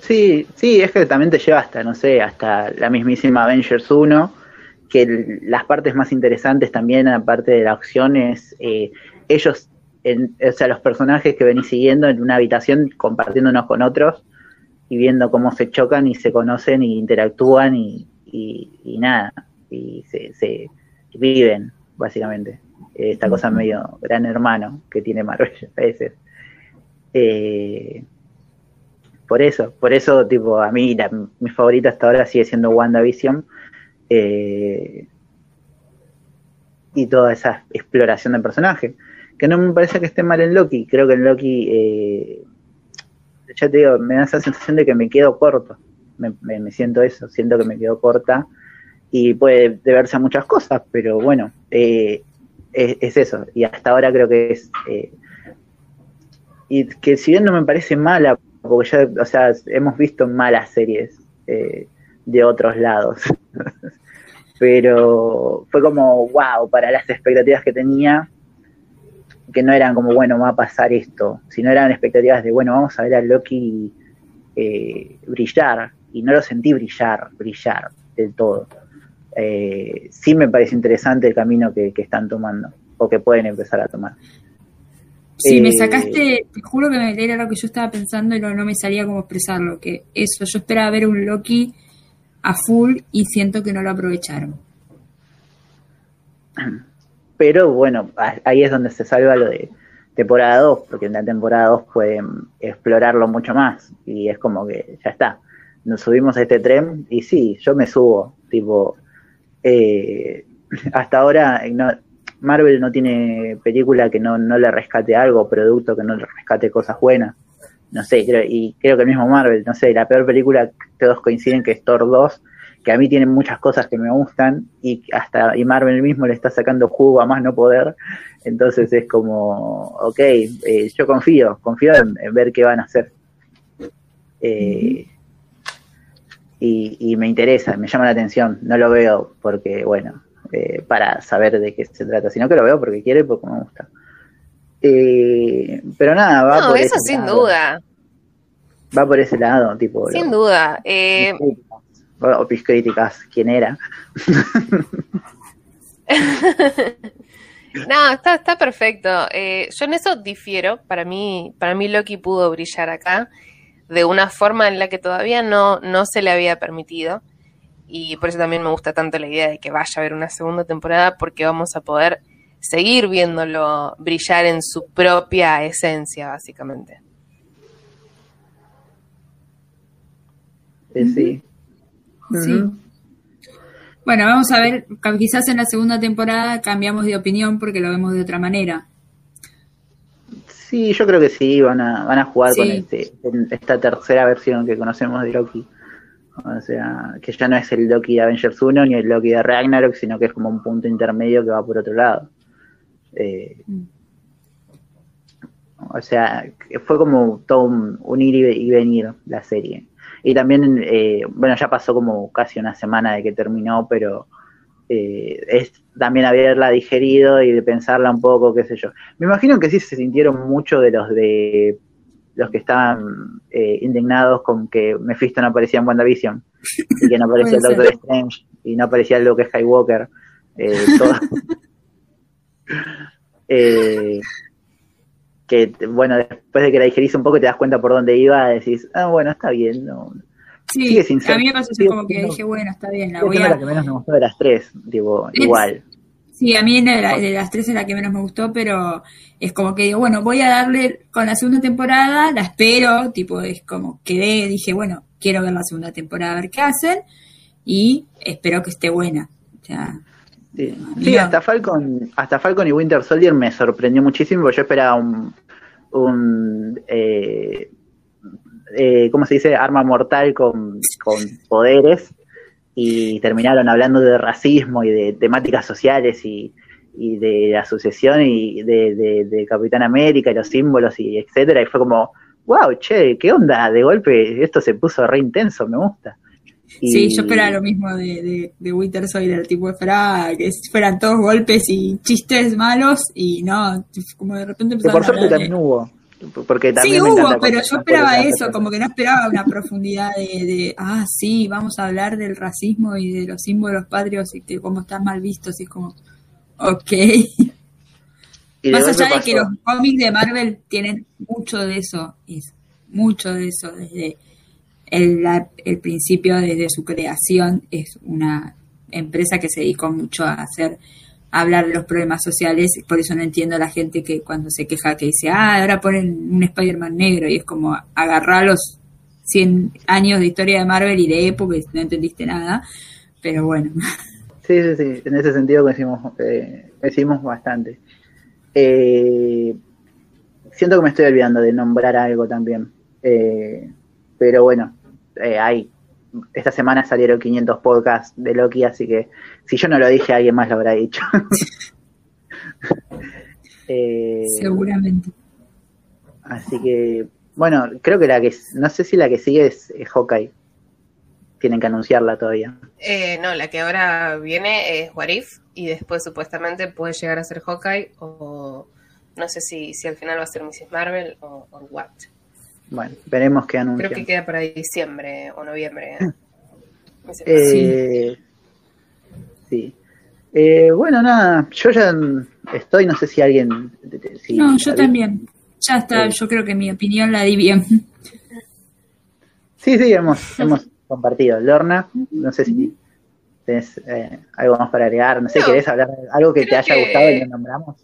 Sí, sí, es que también te lleva hasta, no sé, hasta la mismísima Avengers 1, que las partes más interesantes también, aparte de la acción, es eh, ellos, o sea, los personajes que venís siguiendo en una habitación compartiendo unos con otros y viendo cómo se chocan y se conocen y interactúan y, nada, y se, viven, básicamente. Esta cosa medio gran hermano que tiene Marvel a veces. Eh, por eso, por eso, tipo, a mí mi favorita hasta ahora sigue siendo WandaVision. Eh, y toda esa exploración de personaje. Que no me parece que esté mal en Loki. Creo que en Loki, eh, ya te digo, me da esa sensación de que me quedo corto. Me, siento eso, siento que me quedo corta. Y puede deberse a muchas cosas, pero bueno, eh, es, eso. Y hasta ahora creo que es. Eh, y que si bien no me parece mala, porque ya, o sea, hemos visto malas series eh, de otros lados. Pero fue como, wow, para las expectativas que tenía, que no eran como, bueno, va a pasar esto, sino eran expectativas de, bueno, vamos a ver a Loki eh, brillar, y no lo sentí brillar, brillar del todo. Eh, sí me parece interesante el camino que están tomando, o que pueden empezar a tomar. Sí, me eh, sacaste, te juro que me era lo que yo estaba pensando y no, no me salía como expresarlo, que eso, yo esperaba ver un Loki a full y siento que no lo aprovecharon. Pero bueno, ahí es donde se salva lo de temporada 2, porque en la temporada 2 pueden explorarlo mucho más y es como que ya está. Nos subimos a este tren y sí, yo me subo, tipo, eh, hasta ahora no, Marvel no tiene película que no, no le rescate algo, producto que no le rescate cosas buenas. No sé, creo, y creo que el mismo Marvel, no sé, la peor película, todos coinciden que es Thor 2, que a mí tiene muchas cosas que me gustan y hasta y Marvel mismo le está sacando jugo a más no poder. Entonces es como, ok, eh, yo confío, confío en, ver qué van a hacer. Eh, y, y me interesa, me llama la atención. No lo veo porque, bueno, eh, para saber de qué se trata, sino que lo veo porque quiere y porque me gusta. Pero nada, va No, por eso ese sin lado. duda, Va por ese lado, tipo. sin lo- duda. Eh, mis críticas, quién era. No, está, está perfecto. Eh, yo en eso difiero. Para mí, para mí Loki pudo brillar acá de una forma en la que todavía no, no se le había permitido. Y por eso también me gusta tanto la idea de que vaya a haber una segunda temporada, porque vamos a poder seguir viéndolo brillar en su propia esencia, básicamente. Sí. Bueno, vamos a ver, quizás en la segunda temporada cambiamos de opinión porque lo vemos de otra manera. Sí, yo creo que sí, van a, van a jugar Sí. con este, esta tercera versión que conocemos de Loki. O sea, que ya no es el Loki de Avengers 1 ni el Loki de Ragnarok, sino que es como un punto intermedio que va por otro lado. Eh, Mm. o sea, fue como todo un, un ir y venir la serie. Y también, eh, bueno, ya pasó como casi una semana de que terminó, pero eh, es también haberla digerido y de pensarla un poco, qué sé yo. Me imagino que sí se sintieron mucho de los de los que estaban eh, indignados con que Mephisto no aparecía en WandaVision y que no aparecía el Doctor Strange y no aparecía Luke Skywalker. Eh, todo. Eh, que bueno, después de que la digerís un poco te das cuenta por dónde iba, decís, ah, bueno, está bien. No, Sí, Sigue sin ser- a mí me pasó eso como que dije, bueno, está bien, la voy a... la que menos me gustó de las tres, digo, Es- igual. Sí, a mí de, la- de las tres es la que menos me gustó, pero es como que digo, bueno, voy a darle con la segunda temporada, la espero, tipo, es como quedé, dije, bueno, quiero ver la segunda temporada, a ver qué hacen, y espero que esté buena. O sea, Sí. Sí, hasta Falcon, hasta Falcon y Winter Soldier me sorprendió muchísimo, porque yo esperaba un, un eh, eh, ¿cómo se dice? Arma mortal con, con poderes y terminaron hablando de racismo y de temáticas sociales y, y de la sucesión y de, de- de Capitán América y los símbolos y etcétera y fue como, wow, che, ¿qué onda? De golpe esto se puso re intenso, me gusta. Y- sí, yo esperaba lo mismo de, de, de Winter Soldier, tipo, esperaba que fueran todos golpes y chistes malos, y no, como de repente por empezaron a suerte de- también hubo. Porque también Sí, me hubo, pero yo esperaba eso, como que no esperaba una profundidad de, de, ah, sí, vamos a hablar del racismo y de los símbolos patrios y que cómo están mal vistos, y es como, ok. De Más allá de que los cómics de Marvel tienen mucho de eso, es mucho de eso, desde el, el principio, desde su creación, es una empresa que se dedicó mucho a hacer a hablar de los problemas sociales, por eso no entiendo a la gente que cuando se queja que dice, ah, ahora ponen un Spider-Man negro, y es como agarrar los 100 años de historia de Marvel y de época y no entendiste nada, pero bueno. Sí, sí, sí, en ese sentido coincidimos, eh, bastante. Eh, siento que me estoy olvidando de nombrar algo también, Eh, pero bueno, eh, hay, esta semana salieron 500 podcasts de Loki, así que si yo no lo dije, alguien más lo habrá dicho. Eh, Seguramente. Así que, bueno, creo que la que, no sé si la que sigue es, es Hawkeye. Tienen que anunciarla todavía. Eh, no, la que ahora viene es What If y después supuestamente puede llegar a ser Hawkeye o no sé si, si al final va a ser Mrs. Marvel o, o What. Bueno, veremos qué Creo anuncian. que queda para diciembre o noviembre. Marvel. Eh, sí. Eh, bueno, nada, yo ya estoy, no sé si alguien... si- No, yo también. Ya está, Eh. yo creo que mi opinión la di bien. Sí, sí, hemos, hemos compartido. Lorna, no sé si tenés eh, algo más para agregar, no sé, No, ¿querés hablar de algo que te creo haya que- gustado y no nombramos?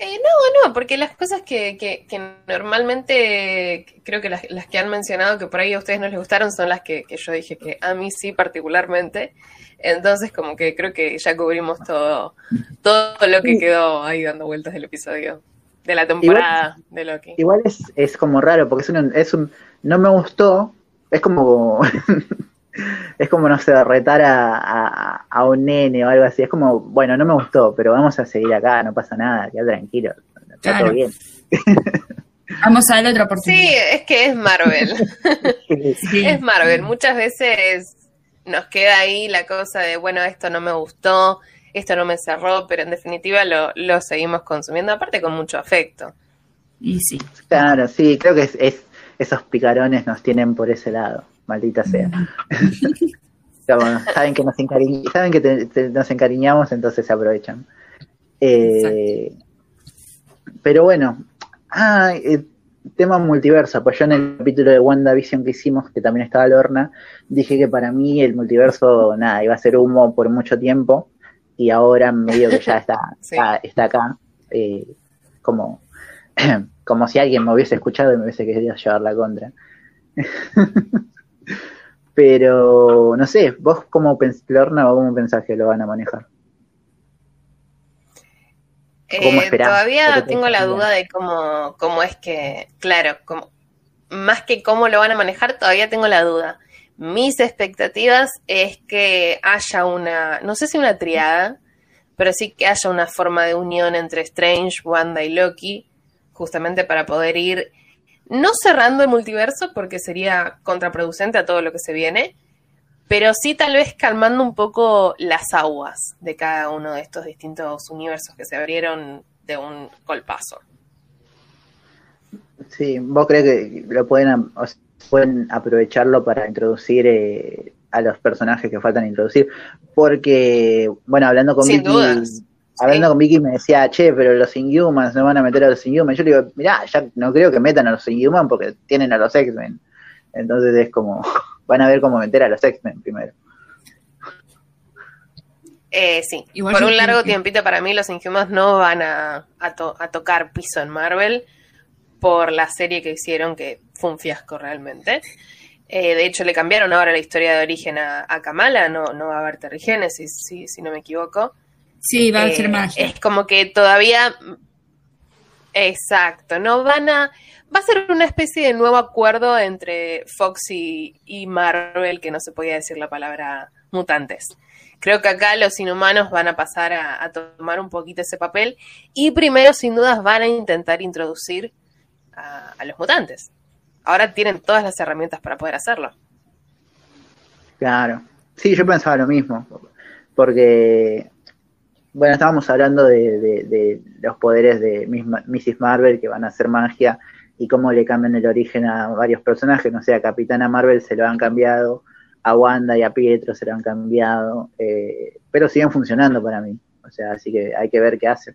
Eh, no, no, porque las cosas que, que, que normalmente creo que las, las que han mencionado que por ahí a ustedes no les gustaron son las que, que yo dije que a mí sí particularmente. Entonces como que creo que ya cubrimos todo, todo lo que quedó ahí dando vueltas del episodio, de la temporada de Loki. Igual es, es como raro, porque es un, es un... No me gustó, es como... es como, no sé, retar a, a, a un nene o algo así. Es como, bueno, no me gustó, pero vamos a seguir acá, no pasa nada, queda tranquilo, está Claro. todo bien. Vamos a darle otra oportunidad. Sí, es que es Marvel. Sí. es Marvel. Muchas veces nos queda ahí la cosa de, bueno, esto no me gustó, esto no me cerró, pero en definitiva lo, lo seguimos consumiendo, aparte con mucho afecto. Y sí. Claro, sí, creo que es, es- esos picarones nos tienen por ese lado, maldita sea. Saben que nos encari- saben que te- te- nos encariñamos, entonces se aprovechan. Eh, pero bueno, ah, eh, tema multiverso, pues yo en el capítulo de WandaVision que hicimos, que también estaba Lorna, dije que para mí el multiverso, nada, iba a ser humo por mucho tiempo, y ahora medio que ya está, Sí. está, está acá, eh, como, como si alguien me hubiese escuchado y me hubiese querido llevar la contra. Pero, no sé, vos cómo pens Lorna, o cómo pensás que lo van a manejar. ¿Cómo Eh, todavía ¿O qué tengo la duda de cómo, cómo es que, claro, cómo- más que cómo lo van a manejar, todavía tengo la duda. Mis expectativas es que haya una, no sé si una triada, pero sí que haya una forma de unión entre Strange, Wanda y Loki, justamente para poder ir, no cerrando el multiverso, porque sería contraproducente a todo lo que se viene, pero sí tal vez calmando un poco las aguas de cada uno de estos distintos universos que se abrieron de un golpazo. Sí, vos crees que lo pueden, am- o sea, pueden aprovecharlo para introducir eh, a los personajes que faltan introducir. Porque, bueno, hablando con Sin Vicky, dudas. Hablando con Vicky me decía, che, pero los Inhumans no van a meter a los Inhumans. Yo le digo, mirá, ya no creo que metan a los Inhumans porque tienen a los X-Men. Entonces es como, van a ver cómo meter a los X-Men primero. Eh, sí, Igual por un largo que- tiempito para mí los Inhumans no van a, a to- a tocar piso en Marvel por la serie que hicieron que fue un fiasco realmente. Eh, de hecho, le cambiaron ahora la historia de origen a, a Kamala, no, no va a haber terrigénesis, si, si no me equivoco. Sí, va a Eh, ser magia. Es como que todavía. Exacto, no van a. Va a ser una especie de nuevo acuerdo entre Fox y, y Marvel, que no se podía decir la palabra mutantes. Creo que acá los inhumanos van a pasar a, a tomar un poquito ese papel y primero, sin dudas, van a intentar introducir a, a los mutantes. Ahora tienen todas las herramientas para poder hacerlo. Claro. Sí, yo pensaba lo mismo. Porque, bueno, estábamos hablando de, de- de los poderes de Miss Mrs. Marvel que van a hacer magia y cómo le cambian el origen a varios personajes. No sé, a Capitana Marvel se lo han cambiado, a Wanda y a Pietro se lo han cambiado, eh, pero siguen funcionando para mí. O sea, así que hay que ver qué hacen.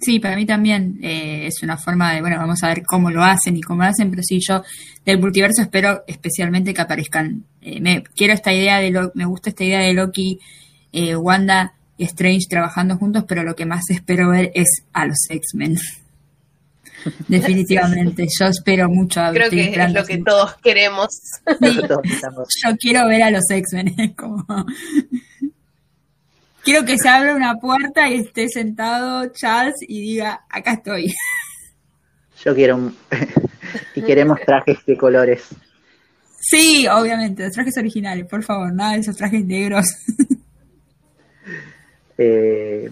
Sí, para mí también eh, es una forma de, bueno, vamos a ver cómo lo hacen y cómo lo hacen, pero sí, yo del multiverso espero especialmente que aparezcan. eh, me quiero esta idea de lo, me gusta esta idea de Loki, eh, Wanda y Strange trabajando juntos, pero lo que más espero ver es a los X-Men. Definitivamente, yo espero mucho a Creo que es lo que mucho. todos queremos. Sí, yo quiero ver a los X-Men. es como- Quiero que se abra una puerta y esté sentado Charles y diga, acá estoy. Yo quiero un- y queremos trajes de colores. Sí, obviamente, los trajes originales, por favor, nada de esos trajes negros. Eh,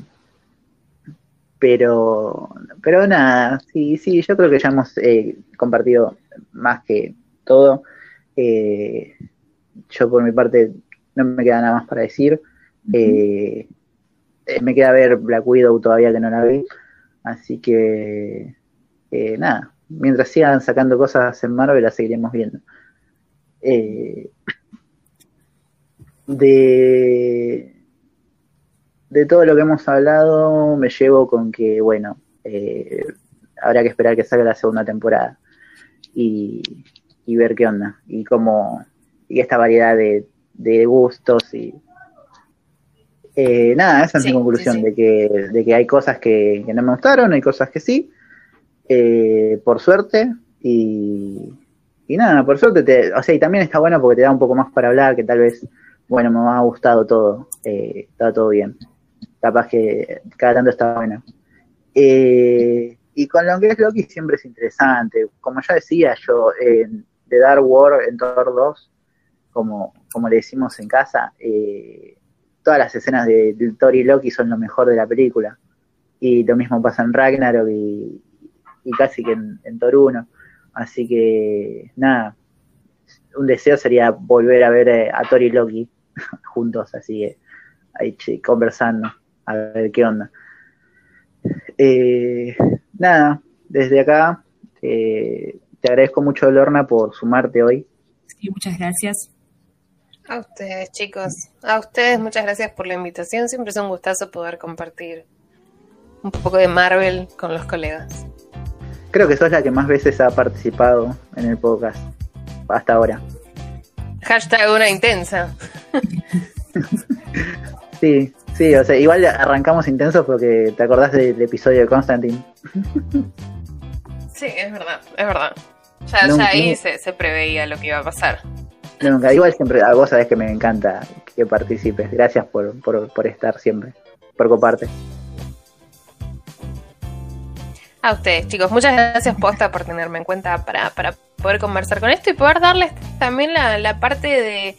pero, pero nada, sí, sí, yo creo que ya hemos eh, compartido más que todo. Eh, yo por mi parte no me queda nada más para decir. Eh, me queda ver Black Widow todavía que no la vi. Así que nada, mientras sigan sacando cosas en Marvel las seguiremos viendo. De, de todo lo que hemos hablado, me llevo con que, bueno, eh, habrá que esperar que salga la segunda temporada y, y ver qué onda y cómo, y esta variedad de, de gustos y. Eh, nada, esa es Sí, mi conclusión, sí, sí. De, que, de que hay cosas que, que no me gustaron, hay cosas que sí, eh, por suerte, y, y nada, por suerte, te, o sea, y también está bueno porque te da un poco más para hablar, que tal vez, bueno, me ha gustado todo, eh, está todo bien. Capaz que cada tanto está bueno. Eh, y con lo que es Loki siempre es interesante. Como ya decía yo, en de Dark War en Thor 2, como, como le decimos en casa, eh, todas las escenas de, de Thor y Loki son lo mejor de la película. Y lo mismo pasa en Ragnarok y, casi que en, en Toruno. Así que nada, un deseo sería volver a ver eh, a Tori y Loki juntos, así ahí conversando, a ver qué onda. Eh, nada, desde acá eh, te agradezco mucho, Lorna, por sumarte hoy. Sí, muchas gracias. A ustedes, chicos. A ustedes, muchas gracias por la invitación. Siempre es un gustazo poder compartir un poco de Marvel con los colegas. Creo que sos la que más veces ha participado en el podcast hasta ahora. Hashtag una intensa. Sí, sí, o sea, igual arrancamos intensos porque te acordás del episodio de Constantine. Sí, es verdad, es verdad. Ya, No, ya ahí se, se preveía lo que iba a pasar. Nunca, igual siempre, a vos sabés que me encanta que participes. Gracias por, por, por estar siempre, por coparte. A ustedes, chicos, muchas gracias posta por tenerme en cuenta para, para poder conversar con esto y poder darles también la, la parte de,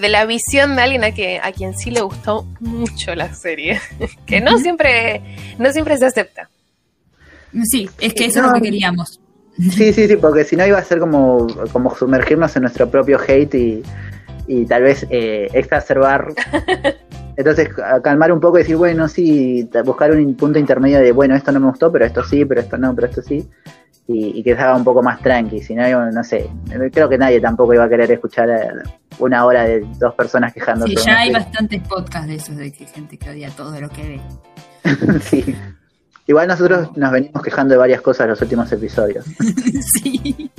de la visión de alguien a, que, a quien sí le gustó mucho la serie. que no siempre, no siempre se acepta. Sí, es que eso No. es lo que queríamos. Sí, sí, sí, porque si no iba a ser como, como sumergirnos en nuestro propio hate y, y tal vez eh, exacerbar. Entonces, a calmar un poco y decir, bueno, sí, buscar un punto intermedio de, bueno, esto no me gustó, pero esto sí, pero esto no, pero esto sí. Y, y que se haga un poco más tranqui. Si no, no sé. Creo que nadie tampoco iba a querer escuchar eh, una hora de dos personas quejándose. Sí, ya hay bastantes podcasts de esos, de que gente que odia todo lo que ve. Sí. Igual nosotros nos venimos quejando de varias cosas en los últimos episodios. sí.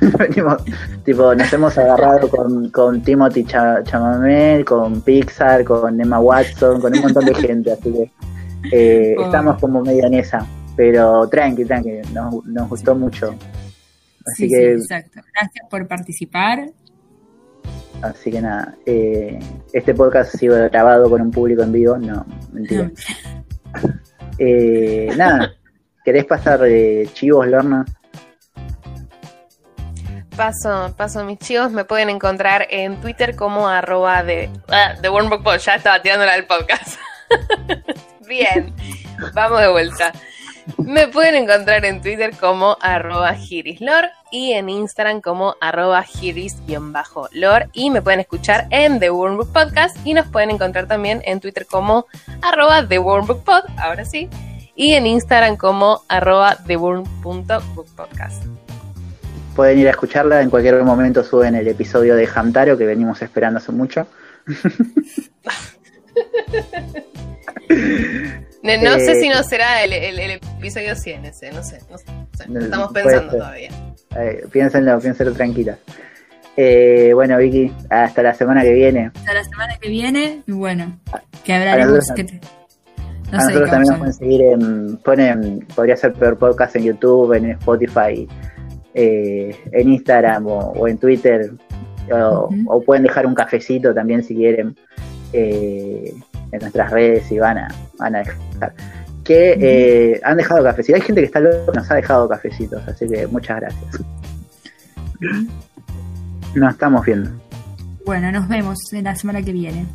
venimos, tipo, nos hemos agarrado con, con Timothy Cha- Chalamet, con Pixar, con Emma Watson, con un montón de gente, así que eh, Oh. estamos como medio en esa. Pero tranqui, tranqui, nos, nos gustó mucho. Así Sí, que, sí, exacto. Gracias por participar. así que nada, eh, este podcast ha sido grabado con un público en vivo, no, mentira. Eh, nada, ¿querés pasar de chivos, Lorna? Paso, paso mis chicos, me pueden encontrar en Twitter como arroba de, ah, de Worm Book Pod. ya estaba tirándola del podcast. Bien, vamos de vuelta. Me pueden encontrar en Twitter como arroba girislor y en Instagram como arroba giris-lor y me pueden escuchar en The Worm Book Podcast y nos pueden encontrar también en Twitter como arroba The Worm Book Pod, ahora sí, y en Instagram como arroba theworm.bookpodcast. Pueden ir a escucharla, en cualquier momento suben el episodio de Hamtaro que venimos esperando hace mucho. No, no Eh, sé si no será el, el- el episodio 100 ese, no sé. No sé, no sé, Estamos pensando todavía. Eh, piénsenlo, piénsenlo tranquila. Eh, bueno, Vicky, hasta la semana que viene. Hasta la semana que viene. Y bueno, que hablaremos. nosotros- Que te- a no sé, nosotros qué también nos pueden seguir en, ponen, podría ser peor podcast en YouTube, en Spotify, eh, en Instagram o, o en Twitter. O, o pueden dejar un cafecito también si quieren eh, en nuestras redes y van a, van a dejar. Que eh, han dejado cafecitos. Hay gente que está loca, nos ha dejado cafecitos, así que muchas gracias. Nos estamos viendo. Bueno, nos vemos en la semana que viene.